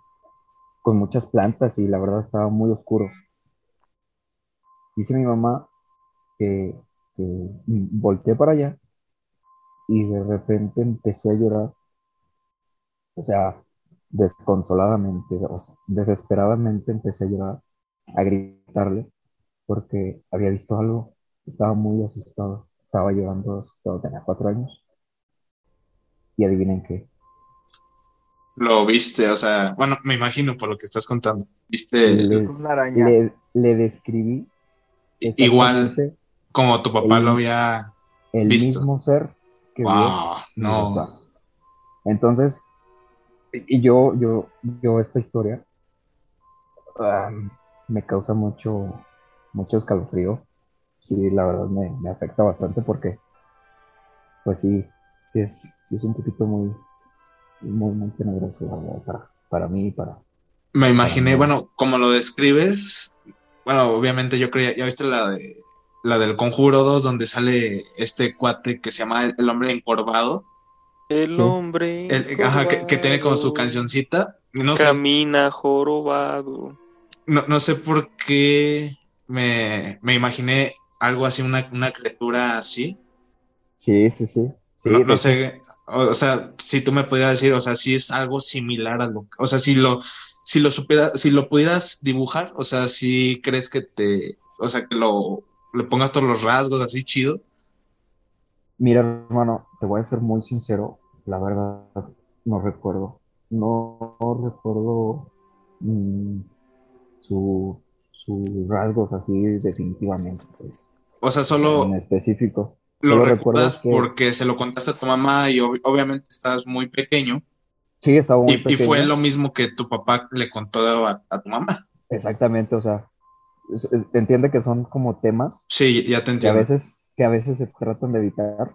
con muchas plantas y la verdad estaba muy oscuro. Dice mi mamá que, que volteé para allá y de repente empecé a llorar, o sea, desconsoladamente, o sea, desesperadamente empecé a llorar, a gritarle, porque había visto algo, estaba muy asustado, estaba llorando asustado, tenía cuatro años. Y adivinen qué, Lo viste, o sea, bueno, me imagino por lo que estás contando. Viste les- Una araña. le, le describí igual como tu papá el- lo había. el visto. mismo ser que Wow, no. Entonces, y yo, yo, yo esta historia me causa mucho, mucho escalofrío. Sí, la verdad me, me afecta bastante porque, pues sí, sí es, sí es un poquito muy, muy, muy tenebroso, para, para mí y para... Me imaginé, no. bueno, como lo describes, bueno, obviamente yo creía, ya viste la de la del Conjuro 2, donde sale este cuate que se llama El, Hombre Encorvado, El hombre el- ajá, que, que tiene como su cancioncita. No sé, Camina jorobado. no, no sé por qué me, me imaginé algo así, una, una criatura así. Sí, sí, sí. Sí, no, hecho, sé, o, o sea, si tú me pudieras decir, o sea, si es algo similar a lo, o sea, si lo, si lo supieras, si lo pudieras dibujar, o sea, si crees que te, o sea, que lo, le pongas todos los rasgos así chido. Mira, hermano, te voy a ser muy sincero, la verdad, no recuerdo. No, no recuerdo mm, su, sus rasgos así definitivamente, pues, O sea, solo en específico. lo solo recuerdas que- porque se lo contaste a tu mamá y ob- obviamente estás muy pequeño Sí, estaba muy y, y fue pequeño. lo mismo que tu papá le contó a, a tu mamá. Exactamente, o sea, es- entiende que son como temas Sí, ya te que a entiendo. veces, que a veces se tratan de evitar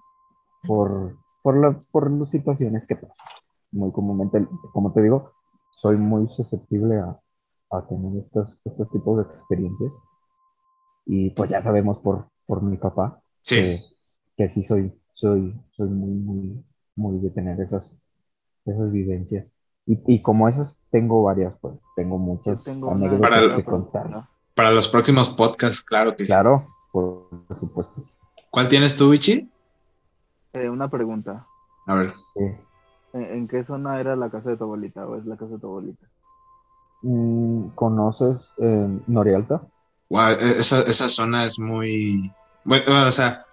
por, por, la- por las situaciones que pasan. Muy comúnmente, como te digo, soy muy susceptible a, a tener estos, estos tipos de experiencias. Y pues ya sabemos por, por mi papá Sí, que, que sí soy, soy, soy muy, muy, muy de tener esas, esas vivencias. Y, y como esas tengo varias, pues tengo muchas tengo anécdotas que contar. ¿no? Para los próximos podcasts, claro que sí. Claro, por supuesto. ¿Cuál tienes tú, Vichy? Eh, una pregunta. A ver. Sí. ¿En, en qué zona era la casa de tu abuelita o es la casa de tu abuelita? Mm, ¿Conoces eh, Norialta? Guau, e- esa, esa zona es muy... Bueno, bueno, o sea,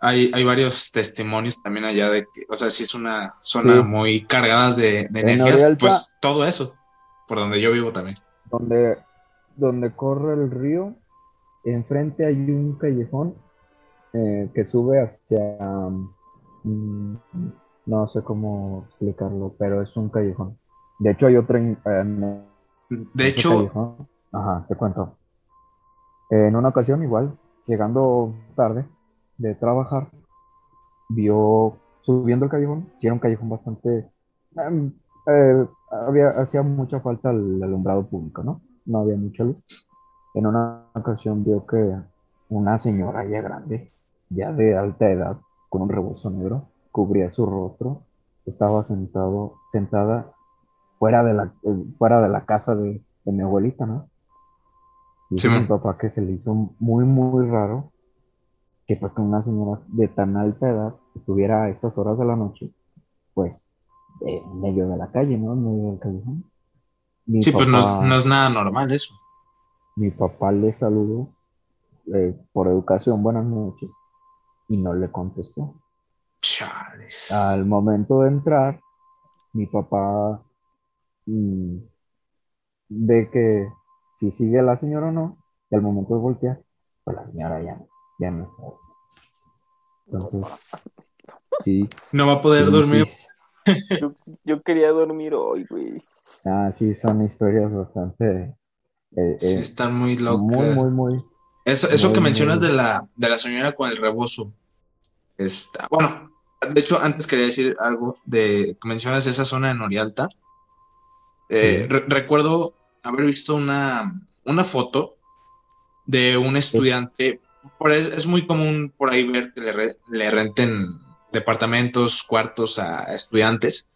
hay, hay varios testimonios también allá de que, o sea, sí es una zona Sí. muy cargada de, de En energías, pues todo eso, por donde yo vivo también. Donde, donde corre el río, enfrente hay un callejón eh, que sube hacia... mm, no sé cómo explicarlo, pero es un callejón. De hecho, hay otro en, en De hecho, callejón. Ajá, te cuento. En una ocasión, igual, llegando tarde de trabajar, vio subiendo el callejón, sí era un callejón bastante, em, eh, había, hacía mucha falta el alumbrado público, ¿no? No había mucha luz. En una ocasión vio que una señora ya grande, ya de alta edad, con un rebozo negro, cubría su rostro, estaba sentado, sentada fuera de la, eh, fuera de la casa de, de mi abuelita, ¿no? Dice Sí, mi papá que se le hizo muy, muy raro que pues con una señora de tan alta edad estuviera a esas horas de la noche, pues en medio de la calle, ¿no? En medio del callejón. Mi sí, pues no, es- papá- no es nada normal eso. mi papá le saludó eh, por educación, buenas noches, y no le contestó. Chales. Al momento de entrar, mi papá mm, ve que si sigue la señora o no, y al momento de voltear, pues la señora ya, ya no está. Entonces, sí. No va a poder sí, dormir. sí. Yo, yo quería dormir hoy, güey. Ah, sí, son historias bastante. eh, Sí, eh, están muy locas. muy, muy, muy. Eso, eso muy, que mencionas muy- de la, de la señora con el rebozo. Está, bueno, de hecho, antes quería decir algo de que mencionas esa zona de Norialta. Eh, Sí. re- recuerdo haber visto una, una foto de un estudiante. Por, es, es muy común por ahí ver que le, re- le renten departamentos, cuartos a estudiantes.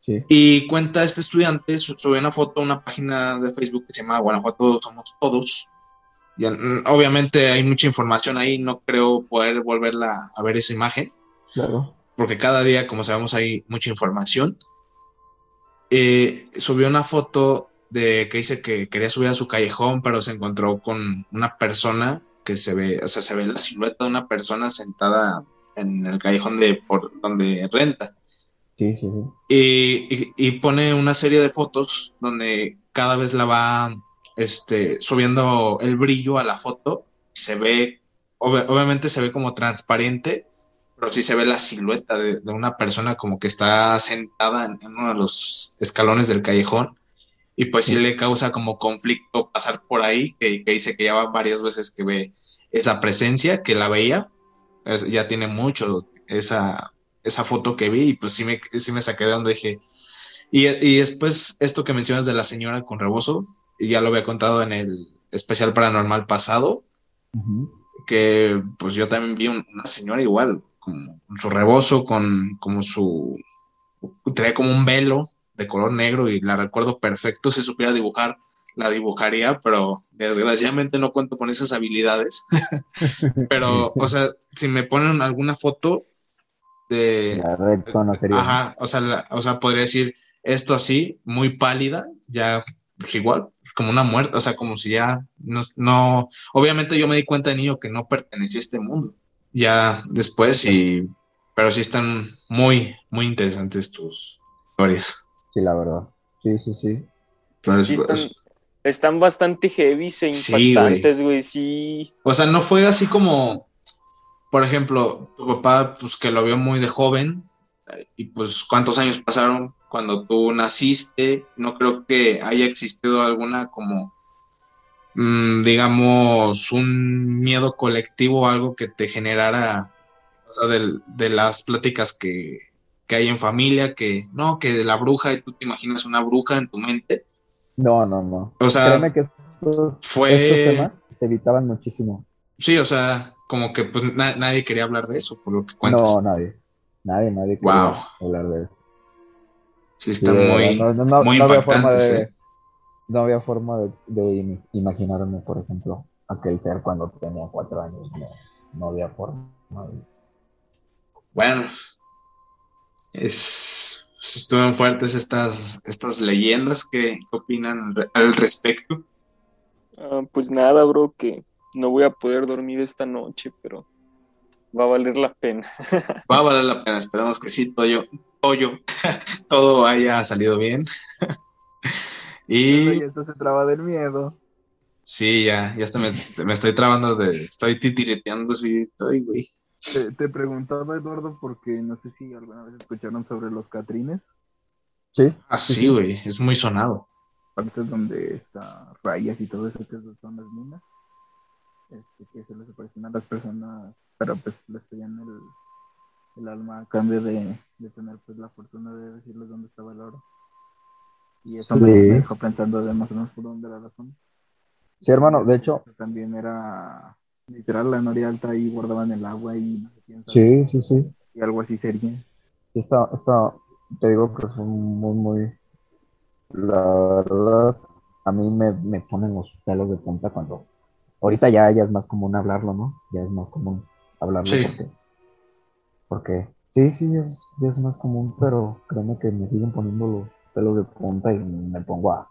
Sí. Y cuenta este estudiante, subió una foto a una página de Facebook que se llama Guanajuato Somos Todos. Y, obviamente hay mucha información ahí, no creo poder volverla a ver esa imagen, Claro. porque cada día, como sabemos, hay mucha información. Eh, subió una foto de que dice que quería subir a su callejón, pero se encontró con una persona que se ve, o sea, se ve la silueta de una persona sentada en el callejón de por donde renta. Sí, sí, sí. Y, y- y pone una serie de fotos donde cada vez la va este, subiendo el brillo a la foto. Se ve, obvi- obviamente se ve como transparente, pero sí se ve la silueta de, de una persona como que está sentada en, en uno de los escalones del callejón. Y pues sí le causa como conflicto pasar por ahí, que, que dice que ya va varias veces que ve esa presencia, que la veía. Es- ya tiene mucho esa, esa foto que vi y pues sí me, sí me saqué de donde dije. Y, y después esto que mencionas de la señora con rebozo, y ya lo había contado en el especial paranormal pasado, que pues yo también vi un- una señora igual, con, con su rebozo, con como su... traía como un velo de color negro y la recuerdo perfecto, si supiera dibujar, la dibujaría, pero desgraciadamente no cuento con esas habilidades. pero, o sea, si me ponen alguna foto de... La reconocería. Ajá, o sea, la- o sea, podría decir esto así, muy pálida, ya, pues igual, pues, como una muerte, o sea, como si ya no, no, obviamente yo me di cuenta de niño que no pertenecía a este mundo, ya después y, pero sí están muy, muy interesantes tus historias. Sí, la verdad. Sí, sí, sí. Pero Sí, es- están, bastante heavy e impactantes, güey. Sí. O sea, no fue así como, por ejemplo, tu papá, pues que lo vio muy de joven, y pues cuántos años pasaron cuando tú naciste, no creo que haya existido alguna como, mm, digamos, un miedo colectivo o algo que te generara, o sea, de, las pláticas que, que hay en familia, que no, que la bruja, y tú te imaginas una bruja en tu mente. No, no, no. O sea, Créeme que estos, fue... estos temas se evitaban muchísimo. Sí, o sea, como que pues na- nadie quería hablar de eso, por lo que cuentas. No, nadie. Nadie, nadie quería Wow. hablar de eso. Sí, está muy, no, no- muy no había forma impactantes, de, ¿eh? no había forma de, de im- imaginarme, por ejemplo, aquel ser cuando tenía cuatro años. No, no había forma. de- Bueno, es, estuvieron fuertes estas, estas leyendas. ¿Qué, opinan al re- al respecto? Ah, pues nada, bro, que no voy a poder dormir esta noche, pero va a valer la pena. Va a valer la pena, esperamos que sí, todo, todo, todo haya salido bien. Y esto se traba del miedo. sí, ya, ya hasta me, me estoy trabando de, estoy titireteando así, ay, güey. Te, te preguntaba, Eduardo, porque no sé si alguna vez escucharon sobre los catrines, Sí, Ah, sí, güey, es muy sonado. partes donde está rayas y todo eso, que son las minas, este, que se les aparecen a las personas, pero pues les pedían el, el alma a cambio de, de tener pues la fortuna de decirles dónde estaba el oro. Y eso me, Sí. me dejó pensando de más o menos por dónde era la zona. sí, hermano. De hecho, También era literal la noria alta ahí guardaban el agua y no sé quién sabe, sí, sí, sí. y algo así sería. Sí, Está, está, te digo que son muy, muy, la verdad, a mí me, me ponen los pelos de punta cuando, ahorita ya, ya es más común hablarlo, ¿no? Ya es más común hablarlo Sí. porque, porque, sí, sí, es, ya es más común, pero créeme que me siguen poniendo los pelos de punta y me pongo a,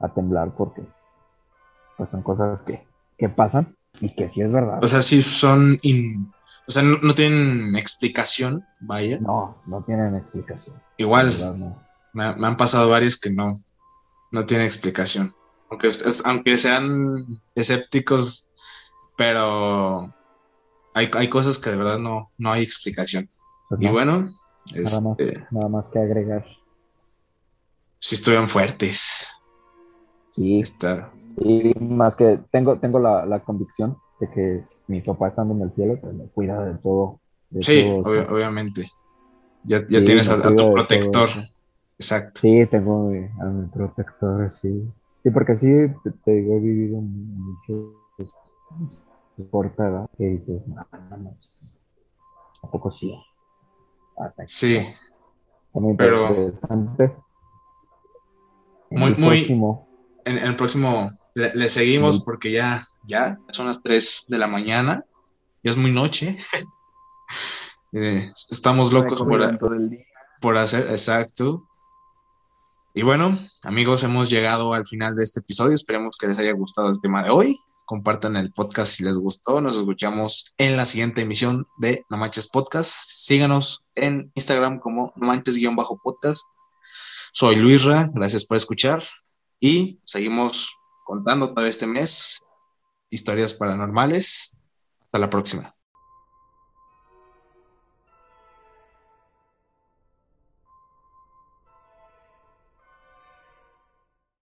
a temblar porque, pues son cosas que, que pasan y que sí es verdad. O sea, sí son, in- o sea, no, no tienen explicación, vaya. no, no tienen explicación. Igual, verdad, no. me, me han pasado varios que no, no tienen explicación. Aunque, aunque sean escépticos, pero hay, hay cosas que de verdad no, no hay explicación. Pues Y no, bueno, nada, más, este, nada más que agregar. sí estuvieron fuertes. Sí, Está, y más que tengo, tengo la, la convicción de que mi papá estando en el cielo, pues me cuida de todo. de sí, todo obviamente. Ya, ya Sí, tienes a, tu protector. Exacto. Sí, tengo mi- a mi protector, sí. Sí, porque sí, te, te digo, he vivido mucho pues, corta edad que dices, no, no ¿a poco sí? Hasta aquí. Sí, pero- interesante. En Muy- muy- próximo, en, en el próximo le, le seguimos Sí. porque ya, ya son las 3 de la mañana. Ya es muy noche. Eh, estamos locos por, hacer, exacto. Y bueno, amigos, hemos llegado al final de este episodio. Esperemos que les haya gustado el tema de hoy. Compartan el podcast si les gustó. Nos escuchamos en la siguiente emisión de No Manches Podcast. Síganos en Instagram como No Manches-podcast. Soy Luisra, gracias por escuchar. Y seguimos contando todo este mes historias paranormales. Hasta la próxima.